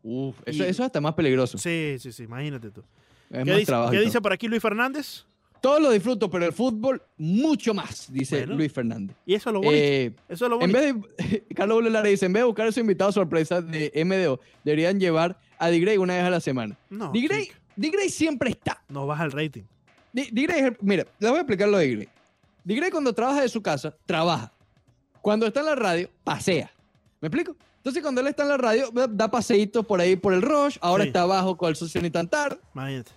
Speaker 1: Uf, eso,
Speaker 2: y-
Speaker 1: eso es hasta más peligroso.
Speaker 2: Sí, sí, sí, imagínate tú.
Speaker 1: Es
Speaker 2: ¿Qué,
Speaker 1: más
Speaker 2: dice,
Speaker 1: trabajo.
Speaker 2: qué dice por aquí Luis Fernández?
Speaker 1: Todo lo disfruto, pero el fútbol mucho más, dice
Speaker 2: Bueno.
Speaker 1: Luis Fernández.
Speaker 2: Y eso es lo bonito.
Speaker 1: Eh,
Speaker 2: eso es lo
Speaker 1: en
Speaker 2: bonito.
Speaker 1: vez de, [LAUGHS] Carlos Lara dice, en vez de buscar a su invitado sorpresa de MDO, deberían llevar a D-Gray una vez a la semana.
Speaker 2: no,
Speaker 1: D-Gray, siempre está.
Speaker 2: nos baja el rating.
Speaker 1: D-Gray mira, les voy a explicar lo de D-Gray. D-Gray cuando trabaja de su casa, trabaja. Cuando está en la radio, pasea. ¿Me explico? Entonces cuando él está en la radio, da- paseitos por ahí por el Rush, ahora
Speaker 2: Sí.
Speaker 1: está abajo con el socio ni tan tarde.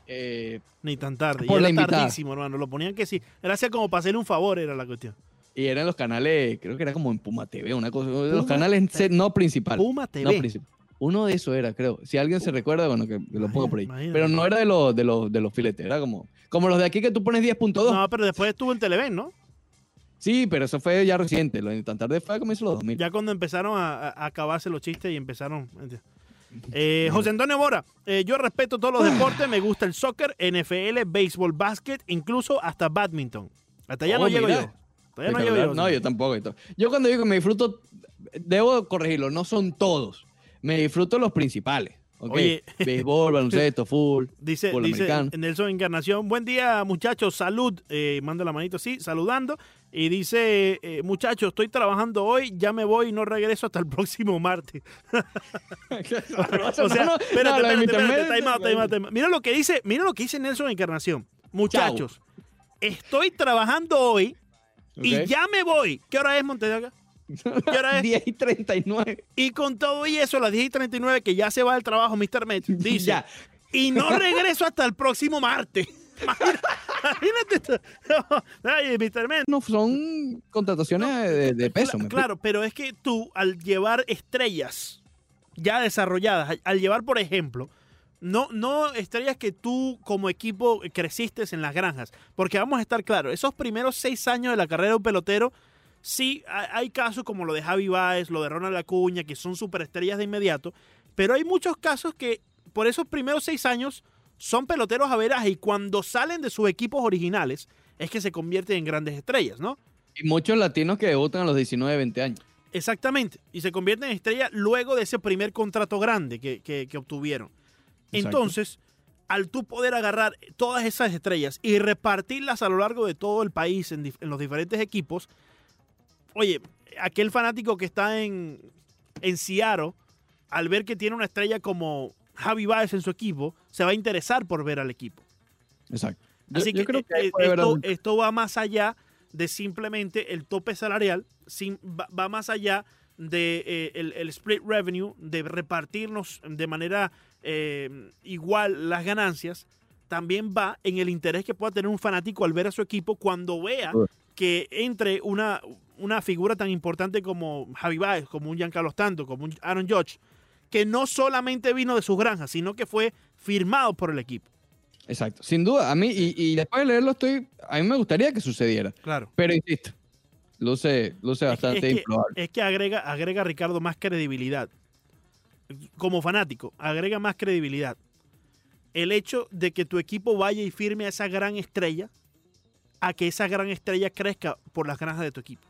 Speaker 1: Eh,
Speaker 2: Ni tan tarde.
Speaker 1: Por
Speaker 2: y
Speaker 1: la
Speaker 2: era
Speaker 1: invitada.
Speaker 2: tardísimo, hermano. Lo ponían que sí. Gracias como para hacerle un favor, era la cuestión.
Speaker 1: y eran los canales, creo que era como en Puma TV, una cosa, los canales
Speaker 2: TV.
Speaker 1: no principal.
Speaker 2: Puma
Speaker 1: No
Speaker 2: TV.
Speaker 1: principal. Uno de esos era, creo. Si alguien se recuerda, bueno, que, que lo pongo por ahí.
Speaker 2: Imagínate.
Speaker 1: Pero no era de los, de los, de los filetes, era como, como los de aquí que tú pones 10.2.
Speaker 2: No, pero después estuvo en Televen, ¿no?
Speaker 1: Sí, pero eso fue ya reciente. Lo de tan tarde fue a comienzos de los 2000.
Speaker 2: Ya cuando empezaron a, acabarse los chistes y empezaron. Eh, José Antonio Mora, eh, yo respeto todos los deportes, me gusta el soccer, NFL, béisbol, básquet, incluso hasta badminton. Hasta allá
Speaker 1: Oh,
Speaker 2: no llego
Speaker 1: mira.
Speaker 2: yo. Hasta allá no llego yo.
Speaker 1: No, yo tampoco. Yo cuando digo que me disfruto, debo corregirlo, no son todos. Me disfruto los principales. ¿ok?
Speaker 2: Oye.
Speaker 1: Béisbol, baloncesto, [LAUGHS] full.
Speaker 2: Dice, dice. Nelson Encarnación, buen día muchachos, salud, eh, manda la manito así, saludando, y dice, eh, muchachos, estoy trabajando hoy, ya me voy y no regreso hasta el próximo martes. [LAUGHS] O sea, espérate. Mira lo que dice, mira lo que dice Nelson Encarnación. Muchachos, estoy trabajando hoy y ya me voy. ¿Qué hora es, Montevideo? ¿Qué hora es?
Speaker 1: 10 y 39.
Speaker 2: Y con todo y eso, a las 10 y 39, que ya se va al trabajo, Mr. Met, [LAUGHS] dice,
Speaker 1: Ya.
Speaker 2: y no regreso hasta el próximo martes. [LAUGHS] Imagínate esto. [LAUGHS] Ay, Mr. Met.
Speaker 1: No, son contrataciones de, de peso. Me
Speaker 2: claro, pero es que tú, al llevar estrellas ya desarrolladas, al- al llevar, por ejemplo, no, no estrellas que tú como equipo creciste en las granjas, porque vamos a estar claros, esos primeros seis años de la carrera de un pelotero, sí ha- hay casos como lo de Javi Baez, lo de Ronald Acuña, que son superestrellas de inmediato, pero hay muchos casos que por esos primeros seis años son peloteros a veras y cuando salen de sus equipos originales es que se convierten en grandes estrellas, ¿no?
Speaker 1: Y muchos latinos que debutan a los 19, 20 años.
Speaker 2: Exactamente. Y se convierten en estrellas luego de ese primer contrato grande que, que- que obtuvieron.
Speaker 1: Exacto.
Speaker 2: Entonces, al tú poder agarrar todas esas estrellas y repartirlas a lo largo de todo el país en, en los diferentes equipos, oye, aquel fanático que está en, en Seattle, al ver que tiene una estrella como Javi Baez en su equipo, se va a interesar por ver al equipo.
Speaker 1: Exacto.
Speaker 2: Así
Speaker 1: yo
Speaker 2: que,
Speaker 1: creo
Speaker 2: eh,
Speaker 1: ahí
Speaker 2: eh, esto, va más allá de simplemente el tope salarial, sin- va, va más allá de eh, el, el split revenue, de repartirnos de manera eh, igual las ganancias, también va en el interés que pueda tener un fanático al ver a su equipo cuando vea que entre una, una figura tan importante como Javi Baez, como un Giancarlo Stanton, como un Aaron Judge, que no solamente vino de sus granjas, sino que fue firmado por el equipo.
Speaker 1: Exacto. Sin duda, a mí, y, y después de leerlo, estoy, a mí me gustaría que sucediera.
Speaker 2: Claro.
Speaker 1: Pero insisto, luce, luce bastante
Speaker 2: es que,
Speaker 1: improbable.
Speaker 2: es que agrega, agrega Ricardo más credibilidad. Como fanático, agrega más credibilidad. El hecho de que tu equipo vaya y firme a esa gran estrella, a que esa gran estrella crezca por las granjas de tu equipo.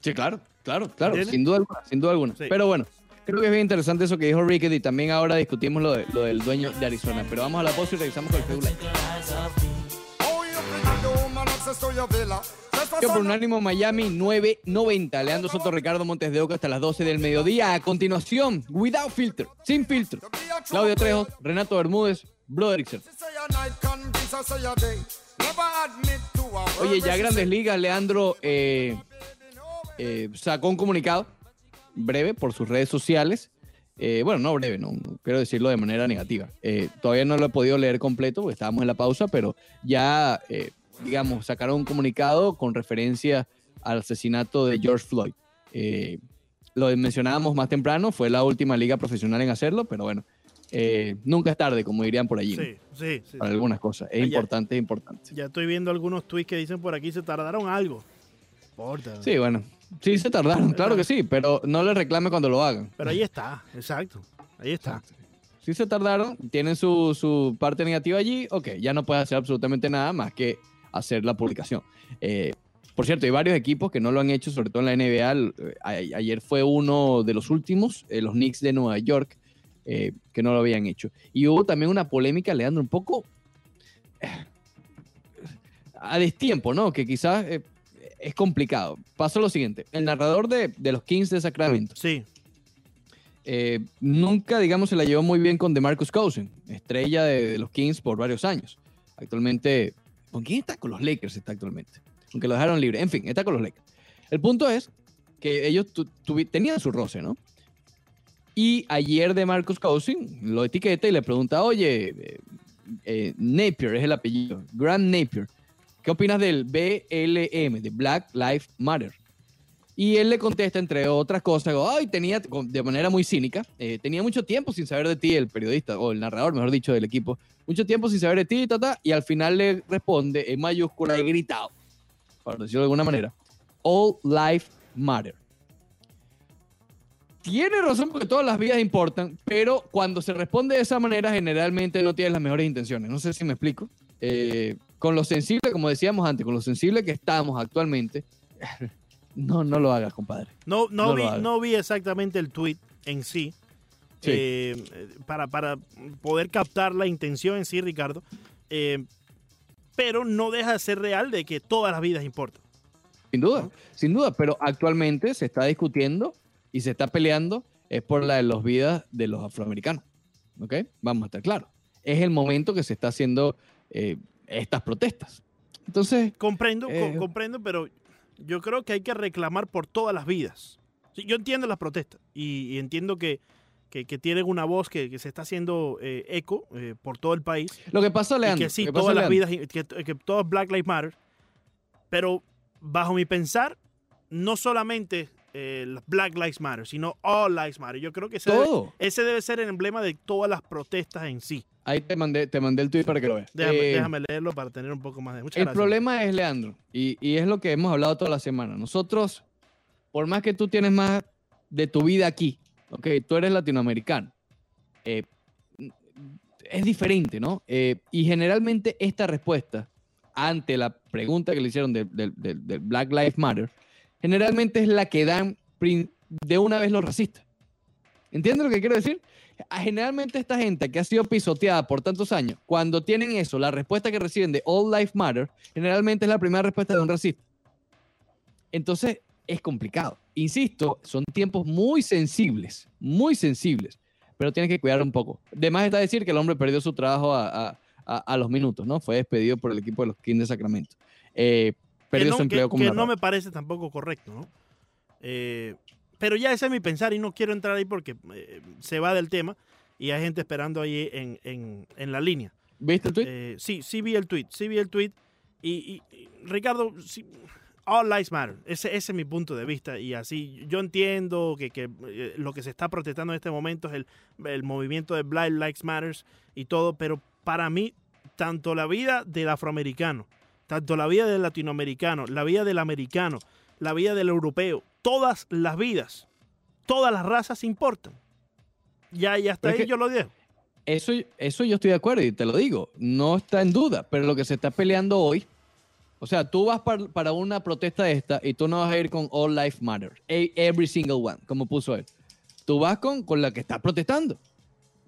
Speaker 1: Sí, claro, claro, claro,
Speaker 2: ¿Entiendes?
Speaker 1: sin duda alguna, sin duda alguna.
Speaker 2: Sí.
Speaker 1: Pero bueno, creo que es bien interesante eso que dijo Rickett y también ahora discutimos lo, de- lo del dueño de Arizona. Pero vamos a la pausa y regresamos con el Live. Yo por Unánimo Miami 990. Leandro Soto, Ricardo Montes de Oca hasta las 12 del mediodía. A continuación, Without Filter, sin filtro. Claudio Trejo, Renato Bermúdez, Ixer. Oye, ya Grandes Ligas, Leandro eh, eh, sacó un comunicado breve por sus redes sociales. Eh, bueno, no breve, no, no quiero decirlo de manera negativa. Eh, todavía no lo he podido leer completo porque estábamos en la pausa, pero ya, eh, digamos, sacaron un comunicado con referencia al asesinato de George Floyd. Lo mencionábamos más temprano, fue la última liga profesional en hacerlo, pero bueno, eh, nunca es tarde, como dirían por allí.
Speaker 2: Sí, sí, sí.
Speaker 1: para algunas cosas. Es
Speaker 2: ya.
Speaker 1: importante, es importante.
Speaker 2: Ya estoy viendo algunos tweets que dicen por aquí se tardaron algo. No importa.
Speaker 1: Sí, bueno, sí se tardaron, claro que sí, pero no les reclame cuando lo hagan.
Speaker 2: Pero ahí está, exacto. Ahí está.
Speaker 1: Si se tardaron, tienen su, su parte negativa allí, ok, ya no puedes hacer absolutamente nada más que hacer la publicación. Eh, por cierto, hay varios equipos que no lo han hecho, sobre todo en la NBA. Ayer fue uno de los últimos, eh, los Knicks de Nueva York, eh, que no lo habían hecho. Y hubo también una polémica, Leandro, un poco a destiempo, ¿no? Que quizás eh, es complicado. Pasó lo siguiente, el narrador de, de los Kings de Sacramento
Speaker 2: Sí,
Speaker 1: eh, nunca, digamos, se la llevó muy bien con DeMarcus Cousins, estrella de, de los Kings por varios años. Actualmente, ¿con quién está? Con los Lakers está actualmente. Aunque lo dejaron libre. En fin, está con los Lakers. El punto es que ellos tu- tenían su roce, ¿no? Y ayer DeMarcus Cousins lo etiqueta y le pregunta, oye, eh, eh, Napier es el apellido, Grant Napier, ¿qué opinas del BLM, de Black Lives Matter? Y él le contesta, entre otras cosas, ay, tenía, de manera muy cínica, eh, tenía mucho tiempo sin saber de ti, el periodista, o el narrador, mejor dicho, del equipo, mucho tiempo sin saber de ti, ta, y al final le responde en mayúscula y gritado, por decirlo de alguna manera, All Life Matter. Tiene razón porque todas las vidas importan, pero cuando se responde de esa manera, generalmente no tienes las mejores intenciones. No sé si me explico. Eh, con lo sensible, como decíamos antes, con lo sensible que estamos actualmente, [LAUGHS] no, no lo hagas, compadre.
Speaker 2: no, no, vi, no vi exactamente el tweet en sí.
Speaker 1: Sí.
Speaker 2: eh, para, para poder captar la intención en sí, Ricardo. Eh, pero no deja de ser real de que todas las vidas importan.
Speaker 1: Sin duda, sin duda, pero actualmente se está discutiendo y se está peleando es por la de las vidas de los afroamericanos. ¿Ok? Vamos a estar claros. Es el momento que se está haciendo eh, estas protestas. Entonces,
Speaker 2: Comprendo, co-
Speaker 1: Eh.
Speaker 2: comprendo, pero yo creo que hay que reclamar por todas las vidas. Sí, yo entiendo las protestas y, y entiendo que, que, que tienen una voz que, que se está haciendo eh, eco eh, por todo el país.
Speaker 1: lo que pasa,
Speaker 2: y
Speaker 1: Leandro,
Speaker 2: que sí,
Speaker 1: que
Speaker 2: todas las
Speaker 1: Leandro,
Speaker 2: vidas, que, que todos Black Lives Matter. Pero bajo mi pensar, no solamente eh, Black Lives Matter, sino All Lives Matter. Yo creo que ese debe,
Speaker 1: todo.
Speaker 2: ese debe ser el emblema de todas las protestas en sí.
Speaker 1: Ahí te mandé, te mandé el tweet para que lo veas.
Speaker 2: Déjame,
Speaker 1: Eh,
Speaker 2: déjame leerlo para tener un poco más de... Muchas
Speaker 1: El
Speaker 2: gracias.
Speaker 1: problema es, Leandro, y, y es lo que hemos hablado toda la semana. Nosotros, por más que tú tienes más de tu vida aquí, ok, tú eres latinoamericano, eh, es diferente, ¿no? Eh, y generalmente esta respuesta ante la pregunta que le hicieron del Black Lives Matter, generalmente es la que dan de una vez los racistas. ¿Entiendes lo que quiero decir? A- Generalmente esta gente que ha sido pisoteada por tantos años, cuando tienen eso, la respuesta que reciben de All Life Matter, generalmente es la primera respuesta de un racista. Entonces es complicado. Insisto, son tiempos muy sensibles, muy sensibles, pero tienes que cuidar un poco. De más está decir que el hombre perdió su trabajo a, a- a- a los minutos, ¿no? Fue despedido por el equipo de los Kings de Sacramento. Eh, perdió
Speaker 2: no,
Speaker 1: su empleo
Speaker 2: que-
Speaker 1: como
Speaker 2: que no me parece tampoco correcto, ¿no? Eh, pero ya ese es mi pensar y no quiero entrar ahí porque eh, se va del tema y hay gente esperando ahí en, en- en la línea.
Speaker 1: ¿Viste el tweet?
Speaker 2: Eh, sí, sí vi el tweet, sí vi el tweet y, y- y, Ricardo, sí, all lives matter, ese, ese es mi punto de vista y así yo entiendo que, que, eh, lo que se está protestando en este momento es el, el movimiento de Black Lives Matters y todo, pero para mí tanto la vida del afroamericano, tanto la vida del latinoamericano, la vida del americano, la vida del europeo, todas las vidas, todas las razas importan. Ya, y hasta ahí
Speaker 1: que-
Speaker 2: yo lo dejo.
Speaker 1: Eso, eso yo estoy de acuerdo y te lo digo, no está en duda, pero lo que se está peleando hoy, o sea, tú vas par- para una protesta de esta y tú no vas a ir con All Life Matter, e- every single one, como puso él. Tú vas con, con la que está protestando.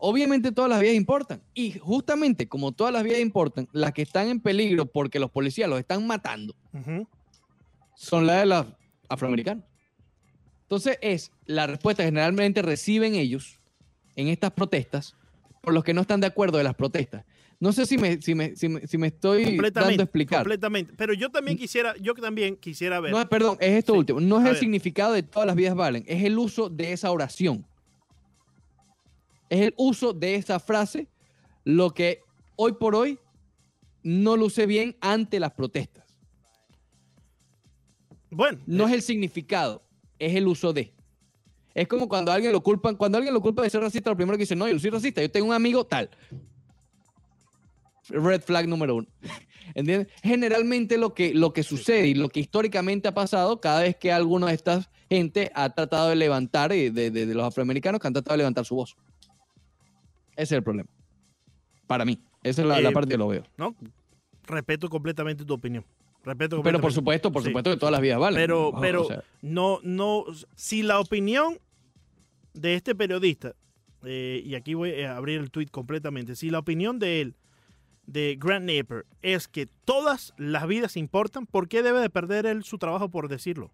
Speaker 1: Obviamente todas las vidas importan. Y justamente como todas las vidas importan, las que están en peligro porque los policías los están matando son las de los afroamericanos. Entonces es la respuesta que generalmente reciben ellos en estas protestas por los que no están de acuerdo de las protestas. No sé si me, si me, si me, si me estoy dando a explicar.
Speaker 2: completamente. Pero yo también quisiera, yo también quisiera ver.
Speaker 1: No, perdón, es esto
Speaker 2: Sí.
Speaker 1: último. No es
Speaker 2: A
Speaker 1: el
Speaker 2: ver.
Speaker 1: significado de todas las vidas valen, es el uso de esa oración. Es el uso de esa frase lo que hoy por hoy no luce bien ante las protestas.
Speaker 2: bueno,
Speaker 1: No es el significado, es el uso de. Es como cuando a alguien lo culpan, cuando a alguien lo culpa de ser racista, lo primero que dice, no, yo soy racista, yo tengo un amigo tal. Red flag número uno. [LAUGHS] ¿Entiendes? Generalmente lo que, lo que sucede y lo que históricamente ha pasado cada vez que alguna de estas gente ha tratado de levantar, eh, de, de- de los afroamericanos que han tratado de levantar su voz. Ese es el problema. Para mí. Esa es la, la
Speaker 2: Eh,
Speaker 1: parte que lo veo.
Speaker 2: no, respeto completamente tu opinión. Respeto
Speaker 1: Pero por supuesto, por
Speaker 2: Sí.
Speaker 1: supuesto que todas las vidas valen.
Speaker 2: Pero, pero
Speaker 1: sea,
Speaker 2: no, no, si la opinión de este periodista, eh, y aquí voy a abrir el tweet completamente, si la opinión de él, de Grant Napier, es que todas las vidas importan, ¿por qué debe de perder él su trabajo por decirlo?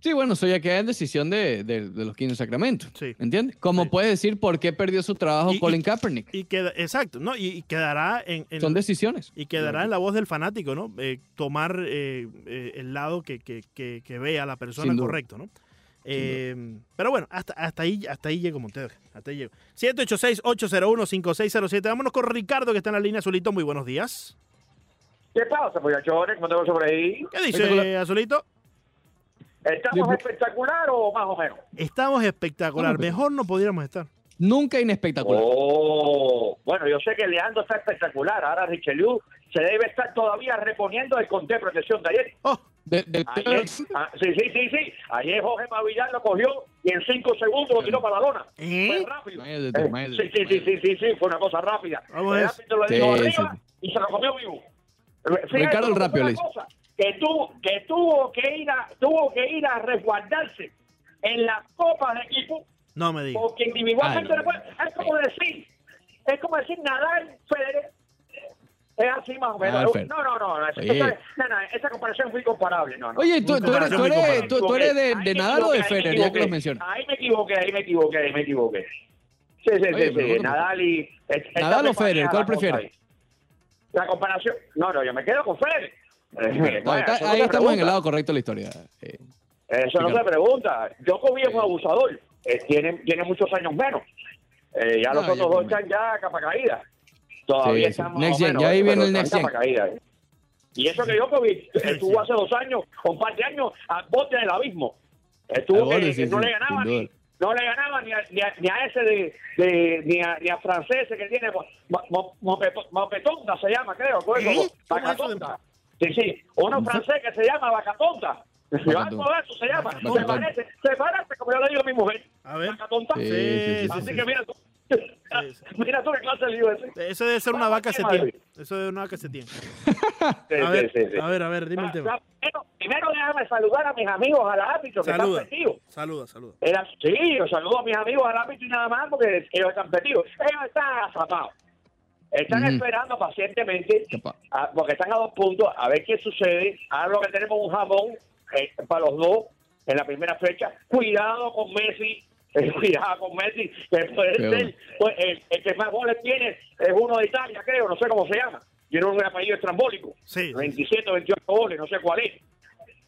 Speaker 1: Sí, bueno, eso ya queda en decisión de, de- de los 15 sacramentos.
Speaker 2: Sí.
Speaker 1: ¿Entiendes? Como
Speaker 2: Sí.
Speaker 1: puede decir por qué perdió su trabajo
Speaker 2: Y-
Speaker 1: Colin Kaepernick.
Speaker 2: Y queda, exacto, ¿no? Y, y quedará en, en-
Speaker 1: Son decisiones.
Speaker 2: y quedará en la voz del fanático, ¿no? Eh, tomar eh, eh, el lado que, que, que, que vea a la persona correcto, ¿no? Eh, pero bueno, hasta, hasta ahí hasta ahí llego, Montero. Hasta ahí llego. 786-801-5607. Vámonos con Ricardo, que está en la línea. Azulito, muy buenos días.
Speaker 4: ¿Qué pasa, muchachones? ¿Cómo tengo sobre ahí?
Speaker 2: ¿Qué dice, Azulito?
Speaker 4: ¿Estamos espectacular o más o menos?
Speaker 2: Estamos espectacular. Mejor no podríamos estar.
Speaker 1: Nunca inespectacular.
Speaker 4: Oh, bueno, yo sé que Leandro está espectacular. Ahora Richelieu se debe estar todavía reponiendo el conté de protección de ayer.
Speaker 2: Oh,
Speaker 1: De-
Speaker 4: Ayer, ah, sí, sí, sí, sí. Ayer Jorge Mavillar lo cogió y en cinco segundos lo tiró para la lona.
Speaker 2: ¿Eh?
Speaker 4: Fue rápido. Eh, sí, sí, sí, sí, sí, sí, fue una cosa rápida.
Speaker 2: Vamos
Speaker 4: el árbitro lo
Speaker 1: Sí,
Speaker 4: dijo
Speaker 1: sí,
Speaker 4: arriba y se lo comió vivo. Fíjate,
Speaker 1: Ricardo el rápido le
Speaker 4: Que tuvo, que tuvo que ir a, tuvo que ir a resguardarse en las copas de equipo
Speaker 2: no me digas.
Speaker 4: porque individualmente
Speaker 1: no.
Speaker 4: no puede- es como decir, es como decir Nadal, Federer, es así más o menos. No, no, no, no, esa,
Speaker 1: Sí.
Speaker 4: comparación es muy comparable, no, no.
Speaker 1: Oye, tú, eres, tú eres, tú, tú eres de, Nadal o de Federer, ya que los mencionas.
Speaker 4: Ahí me equivoqué, ahí me equivoqué, ahí me equivoqué. Sí, sí,
Speaker 1: Oye,
Speaker 4: sí, sí,
Speaker 1: ¿cómo?
Speaker 4: Nadal y...
Speaker 1: ¿Nadal o Federer? ¿Cuál prefieres?
Speaker 4: La comparación... No, no, yo me quedo con Federer. Eh,
Speaker 1: No,
Speaker 4: bueno,
Speaker 1: está-
Speaker 4: eso no
Speaker 1: ahí estamos en el lado correcto de la historia. Eh,
Speaker 4: Eso no se pregunta. Djokovic es un abusador. Eh, tiene, tiene muchos años menos. Eh, ya
Speaker 1: No,
Speaker 4: los otros
Speaker 1: yo
Speaker 4: dos están ya a capa caída. Todavía
Speaker 1: Sí,
Speaker 4: están
Speaker 1: Next
Speaker 4: menos,
Speaker 1: ya ahí
Speaker 4: eh,
Speaker 1: viene el next gen.
Speaker 4: capa caída, eh. Y eso que Djokovic estuvo hace dos años, o un par de años, al bote del abismo. Estuvo que,
Speaker 1: sí,
Speaker 4: que no le ganaba ni, no le ganaba ni a, ni a, ni a ese de, de- ni a ni a francés que tiene mo- mo- mo- mopeto- mopetonda se llama creo pues,
Speaker 2: ¿Eh?
Speaker 4: Como
Speaker 2: ¿Cómo es eso de-
Speaker 4: vacatonda sí sí uno francés que se llama algo de eso se llama se parece se parece como yo le digo a mi mujer
Speaker 2: A ver.
Speaker 4: vacatonda
Speaker 1: Sí,
Speaker 2: Sí,
Speaker 1: sí, sí,
Speaker 4: así
Speaker 2: sí,
Speaker 4: que mira tú
Speaker 2: sí. [LAUGHS]
Speaker 4: mira tú qué clase de lío ese
Speaker 2: Eso debe ser una vaca se tiene. Eso debe ser una vaca se tiene. [LAUGHS]
Speaker 4: Sí,
Speaker 2: A ver,
Speaker 4: sí, sí.
Speaker 2: a ver, a ver, dime el
Speaker 4: Ah,
Speaker 2: tema.
Speaker 4: Primero, primero déjame saludar a mis amigos al árbitro que
Speaker 2: Saluda,
Speaker 4: están metidos
Speaker 2: saluda, saluda.
Speaker 4: Era, sí, yo saludo a mis amigos al árbitro y nada más porque ellos están metidos. Ellos están atrapados. Están esperando pacientemente, a- porque están a dos puntos, a ver qué sucede. Ahora lo que tenemos un jamón eh, para los dos en la primera fecha. Cuidado con Messi. eh, [LAUGHS] cuidado con Messi, que puede ser pues, el, el que más goles tiene es uno de Italia, creo, no sé cómo se llama. Tiene un apellido estrambólico.
Speaker 2: Sí, sí,
Speaker 4: 27 28 goles, no sé cuál es.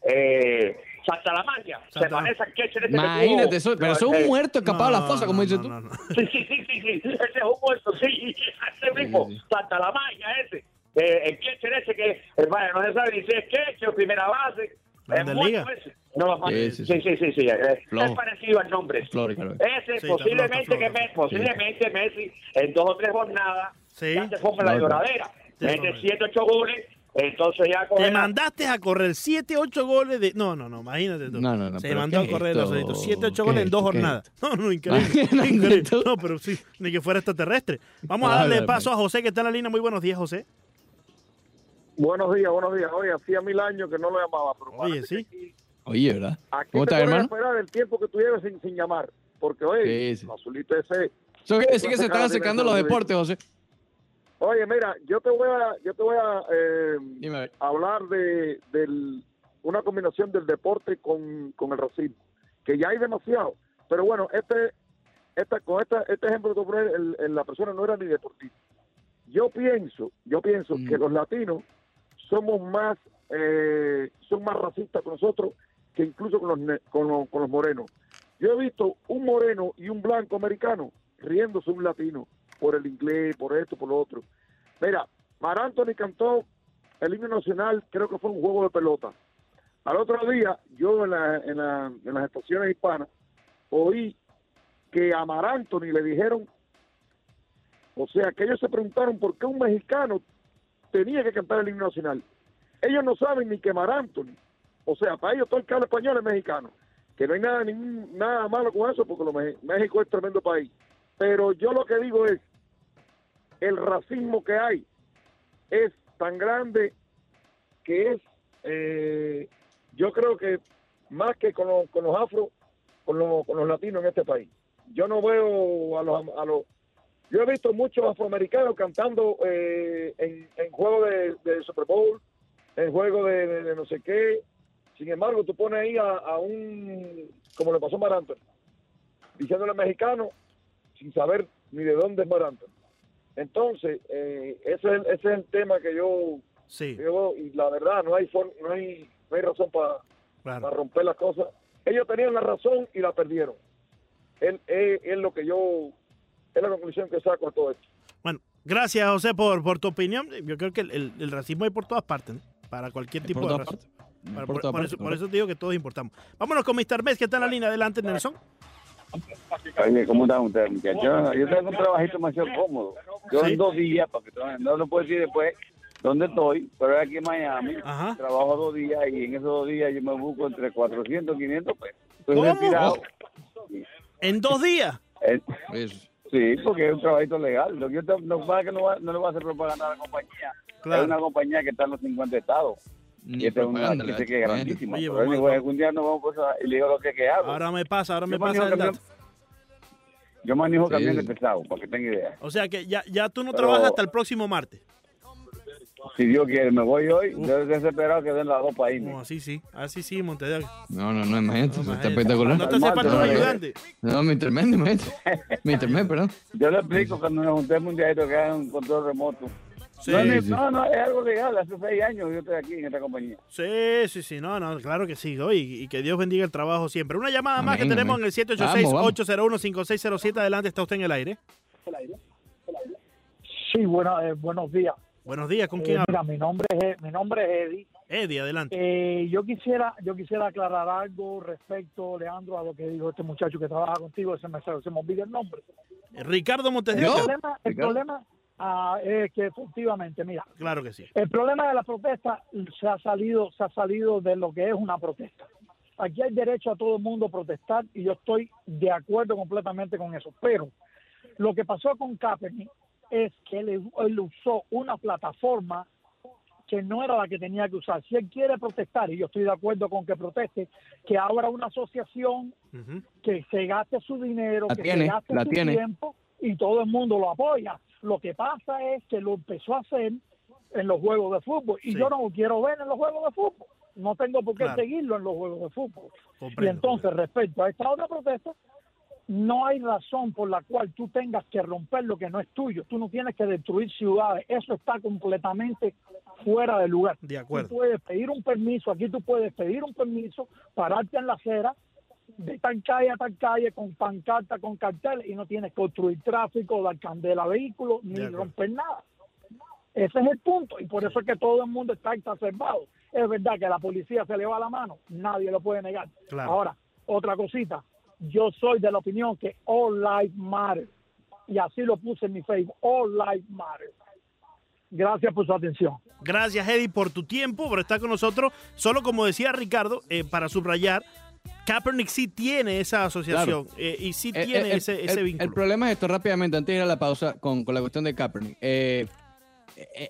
Speaker 4: Eh, Santa la Magia, se parece al catcher este que
Speaker 1: Imagínate, eso, pero eso es
Speaker 4: Eh,
Speaker 1: un muerto escapado a la fosa, como
Speaker 2: no,
Speaker 1: dices
Speaker 2: no,
Speaker 1: tú.
Speaker 2: no, no.
Speaker 4: Sí, sí, sí, sí, sí, ese es un muerto, sí, [LAUGHS] ese mismo,
Speaker 1: sí, sí.
Speaker 4: Santa la Magia ese, eh, el catcher ese que, eh, vaya, no se sabe ni si es catcher o primera base, es
Speaker 2: Liga.
Speaker 4: ese. No, lo
Speaker 1: Sí,
Speaker 4: sí,
Speaker 1: sí,
Speaker 4: sí, sí, sí, eh, es parecido al nombre.
Speaker 1: Claro.
Speaker 4: Ese
Speaker 2: Sí,
Speaker 4: posiblemente que
Speaker 2: está
Speaker 4: me-
Speaker 2: flojo.
Speaker 4: posiblemente Messi en dos o tres jornadas
Speaker 2: Sí.
Speaker 4: ya se forma la lloradera,
Speaker 2: Sí,
Speaker 4: mete
Speaker 2: flojo.
Speaker 4: 7, 8 goles, entonces ya
Speaker 2: Te
Speaker 4: coge la-
Speaker 2: mandaste a correr 7, 8 goles de. No, no, no, imagínate tú.
Speaker 1: No, no, no,
Speaker 2: Se mandó a
Speaker 1: ¿qué es
Speaker 2: correr
Speaker 1: esto?
Speaker 2: azulito. 7, 8
Speaker 1: ¿Qué
Speaker 2: goles
Speaker 1: es
Speaker 2: en dos jornadas. [LAUGHS] No, no, increíble. [LAUGHS] Increíble. No, pero sí, ni que fuera extraterrestre. Vamos a darle
Speaker 1: dale,
Speaker 2: paso
Speaker 1: pues.
Speaker 2: a José, que está en la línea. Muy buenos días, José.
Speaker 5: Buenos días, buenos días. Oye, hacía mil años que no lo llamaba, pero
Speaker 2: Oye, sí.
Speaker 5: aquí,
Speaker 1: Oye, ¿verdad?
Speaker 5: aquí
Speaker 1: ¿Cómo
Speaker 5: te
Speaker 1: estás, hermano?
Speaker 5: esperar el tiempo que tú lleves sin, sin llamar. Porque, oye, azulito ese...
Speaker 1: Eso quiere decir que se están acercando los deportes, José.
Speaker 5: Oye, mira, yo te voy a, yo te voy a eh,
Speaker 1: Dime a ver.
Speaker 5: hablar de del, una combinación del deporte con, con el racismo, que ya hay demasiado. Pero bueno, este, esta, con esta, este ejemplo que tú pones, el- el- la persona no era ni deportista. yo pienso, yo pienso
Speaker 1: Mm.
Speaker 5: que los latinos somos más, eh, son más racistas con nosotros que incluso con los, con los, con los morenos. Yo he visto un moreno y un blanco americano riéndose un latino por el inglés, por esto, por lo otro. Mira, Mar Anthony cantó el himno nacional, creo que fue un juego de pelota. Al otro día, yo en, la- en, la- en las estaciones hispanas oí que a Mar Anthony le dijeron, o sea, que ellos se preguntaron por qué un mexicano tenía que cantar el himno nacional. Ellos no saben ni que Mar Anthony, o sea, para ellos todo el que habla español es mexicano. Que no hay nada, ningún, nada malo con eso, porque lo México es tremendo país. Pero yo lo que digo es, el racismo que hay es tan grande que es, eh, yo creo que más que con, los- con los afro, con, los- con los latinos en este país. Yo no veo a los, a los yo he visto muchos afroamericanos cantando eh, en, en juegos de, de Super Bowl, en juegos de, no sé qué. Sin embargo, tú pones ahí a, a un, como le pasó a Maranto, diciéndole mexicano sin saber ni de dónde es Maranto. Entonces, eh, ese, es, el- ese es el tema que yo,
Speaker 2: Sí,
Speaker 5: que yo veo, y la verdad, no hay, for- no hay, no hay razón para
Speaker 2: claro.
Speaker 5: romper las cosas. Ellos tenían la razón y la perdieron. Es, es- es lo que yo, es la conclusión que saco de todo esto.
Speaker 2: Bueno, gracias José por, por tu opinión. Yo creo que el, el- el racismo hay por todas partes, ¿no? para cualquier tipo de razón.
Speaker 1: Por
Speaker 2: por,
Speaker 1: todas
Speaker 2: por
Speaker 1: partes,
Speaker 2: eso, por eso te digo que todos importamos. Vámonos con Mr. Mes, que está en la línea. Adelante, Nelson.
Speaker 6: Oye, ¿cómo están ustedes, muchachos? Yo tengo un trabajito demasiado cómodo. Yo
Speaker 2: Sí.
Speaker 6: en dos días, porque no lo puedo decir después dónde estoy, pero aquí en Miami.
Speaker 2: Ajá.
Speaker 6: Trabajo dos días y en esos dos días yo me busco entre 400 y 500 pesos. Estoy
Speaker 2: ¿Cómo?
Speaker 6: retirado.
Speaker 2: En dos días.
Speaker 6: Eh,
Speaker 1: Eso.
Speaker 6: sí, porque es un trabajito legal. Lo que yo te- no pasa es que no, va- no le voy a hacer propaganda a la compañía.
Speaker 2: Claro.
Speaker 6: Es una compañía que está en los 50 estados.
Speaker 1: Ni
Speaker 6: Y esta es
Speaker 1: propaganda,
Speaker 6: que
Speaker 1: le
Speaker 6: sé que es grandísima.
Speaker 2: Oye,
Speaker 6: Pero anyway, algún día nos vamos a y le digo lo que, que hago.
Speaker 2: Ahora me pasa, ahora me
Speaker 6: Yo
Speaker 2: pasa el
Speaker 6: camión-
Speaker 2: dato.
Speaker 6: Yo manejo
Speaker 1: Sí.
Speaker 6: camiones pesados, para que tenga idea.
Speaker 2: O sea que ya, ya tú no
Speaker 6: Pero-
Speaker 2: trabajas hasta el próximo martes.
Speaker 6: Si Dios quiere, me voy hoy. Yo desesperado que den las dos para irme.
Speaker 2: No, así sí, así sí, Montevideo.
Speaker 1: No, no, no, imagínate,
Speaker 2: No,
Speaker 1: eso está espectacular.
Speaker 2: No te hace falta un ayudante.
Speaker 1: No, mi intermedio. Mi intermedio, perdón. [LAUGHS]
Speaker 6: Yo le explico cuando nos juntemos un día esto que hagan un control remoto.
Speaker 2: Sí,
Speaker 6: no,
Speaker 1: sí.
Speaker 6: no, no, es algo legal. Hace seis años yo estoy aquí en esta compañía.
Speaker 2: sí, sí, sí, no, no, claro que sí. Y, y que Dios bendiga el trabajo siempre. Una llamada más que
Speaker 1: Amén,
Speaker 2: tenemos en el
Speaker 1: Vamos, vamos.
Speaker 2: 786-801-5607. Adelante, está usted en el aire.
Speaker 7: Sí, bueno, eh, buenos días.
Speaker 2: Buenos días, ¿con
Speaker 7: Eh,
Speaker 2: quién habla?
Speaker 7: mira, mi nombre es mi nombre es Eddie.
Speaker 2: Eddie, adelante.
Speaker 7: Eh, yo quisiera yo quisiera aclarar algo respecto, Leandro, a lo que dijo este muchacho que trabaja contigo. Se me, se me olvida el nombre.
Speaker 2: Ricardo Montes de
Speaker 7: El problema, el problema ah, es que efectivamente, mira,
Speaker 2: Claro que sí.
Speaker 7: el problema de la protesta se ha salido se ha salido de lo que es una protesta. Aquí hay derecho a todo el mundo a protestar y yo estoy de acuerdo completamente con eso. Pero lo que pasó con Kaepernick es que él, él usó una plataforma que no era la que tenía que usar. Si él quiere protestar, y yo estoy de acuerdo con que proteste, que abra una asociación que se gaste su dinero,
Speaker 1: La
Speaker 7: que
Speaker 1: tiene,
Speaker 7: se gaste
Speaker 1: la
Speaker 7: su
Speaker 1: tiene.
Speaker 7: tiempo y todo el mundo lo apoya. Lo que pasa es que lo empezó a hacer en los juegos de fútbol y
Speaker 2: Sí.
Speaker 7: yo no lo quiero ver en los juegos de fútbol. No tengo por qué
Speaker 2: Claro.
Speaker 7: seguirlo en los juegos de fútbol. y
Speaker 2: Comprendo,
Speaker 7: entonces, respecto a esta otra protesta, no hay razón por la cual tú tengas que romper lo que no es tuyo. Tú no tienes que destruir ciudades. Eso está completamente fuera de lugar.
Speaker 2: De
Speaker 7: Tú
Speaker 2: acuerdo.
Speaker 7: puedes pedir un permiso, aquí tú puedes pedir un permiso, pararte en la acera, de tal calle a tal calle, con pancarta, con cartel, y no tienes que construir tráfico, dar candela a vehículos, ni romper nada. Ese es el punto, y por eso es que todo el mundo está exacerbado. Es verdad que a la policía se le va la mano, nadie lo puede negar.
Speaker 2: Claro.
Speaker 7: Ahora, otra cosita, yo soy de la opinión que all life matter, y así lo puse en mi Facebook, all life matter. Gracias por su atención.
Speaker 2: Gracias, Eddie, por tu tiempo, por estar con nosotros. Solo como decía Ricardo, eh, para subrayar, Kaepernick sí tiene esa asociación eh, y sí
Speaker 1: Eh,
Speaker 2: tiene
Speaker 1: eh, el,
Speaker 2: ese, ese
Speaker 1: el-
Speaker 2: vínculo.
Speaker 1: el problema es esto, rápidamente, antes de ir a la pausa con, con la cuestión de Kaepernick. Eh,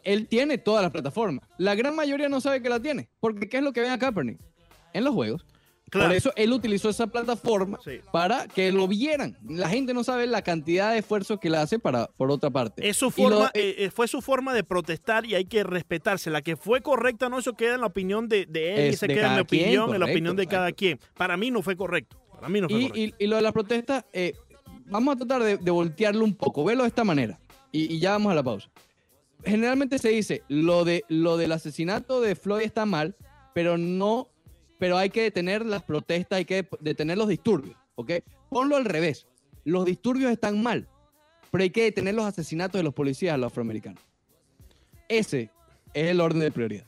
Speaker 1: él tiene todas las plataformas. La gran mayoría no sabe que la tiene. Porque ¿qué es lo que ven a Kaepernick? En los juegos.
Speaker 2: Claro.
Speaker 1: Por eso él utilizó esa plataforma
Speaker 2: Sí.
Speaker 1: para que lo vieran. La gente no sabe la cantidad de esfuerzo que él hace para, por otra parte.
Speaker 2: Es su
Speaker 1: lo-
Speaker 2: forma, eh, eh, fue su forma de protestar y hay que respetarse. La que fue correcta, no, eso queda en la opinión de, de él y se queda en mi opinión, en la opinión de cada quien. Para mí no fue correcto. Para mí no fue
Speaker 1: Y,
Speaker 2: correcto.
Speaker 1: y- y lo de las protestas, eh, vamos a tratar de, de voltearlo un poco, verlo de esta manera. Y, y ya vamos a la pausa. generalmente se dice, lo, de, lo del asesinato de Floyd está mal, pero no, pero hay que detener las protestas, hay que detener los disturbios, ¿ok? Ponlo al revés. Los disturbios están mal, pero hay que detener los asesinatos de los policías a los afroamericanos. Ese es el orden de prioridad.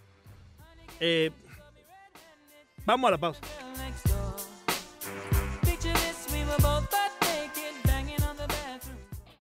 Speaker 2: Eh, vamos a la pausa.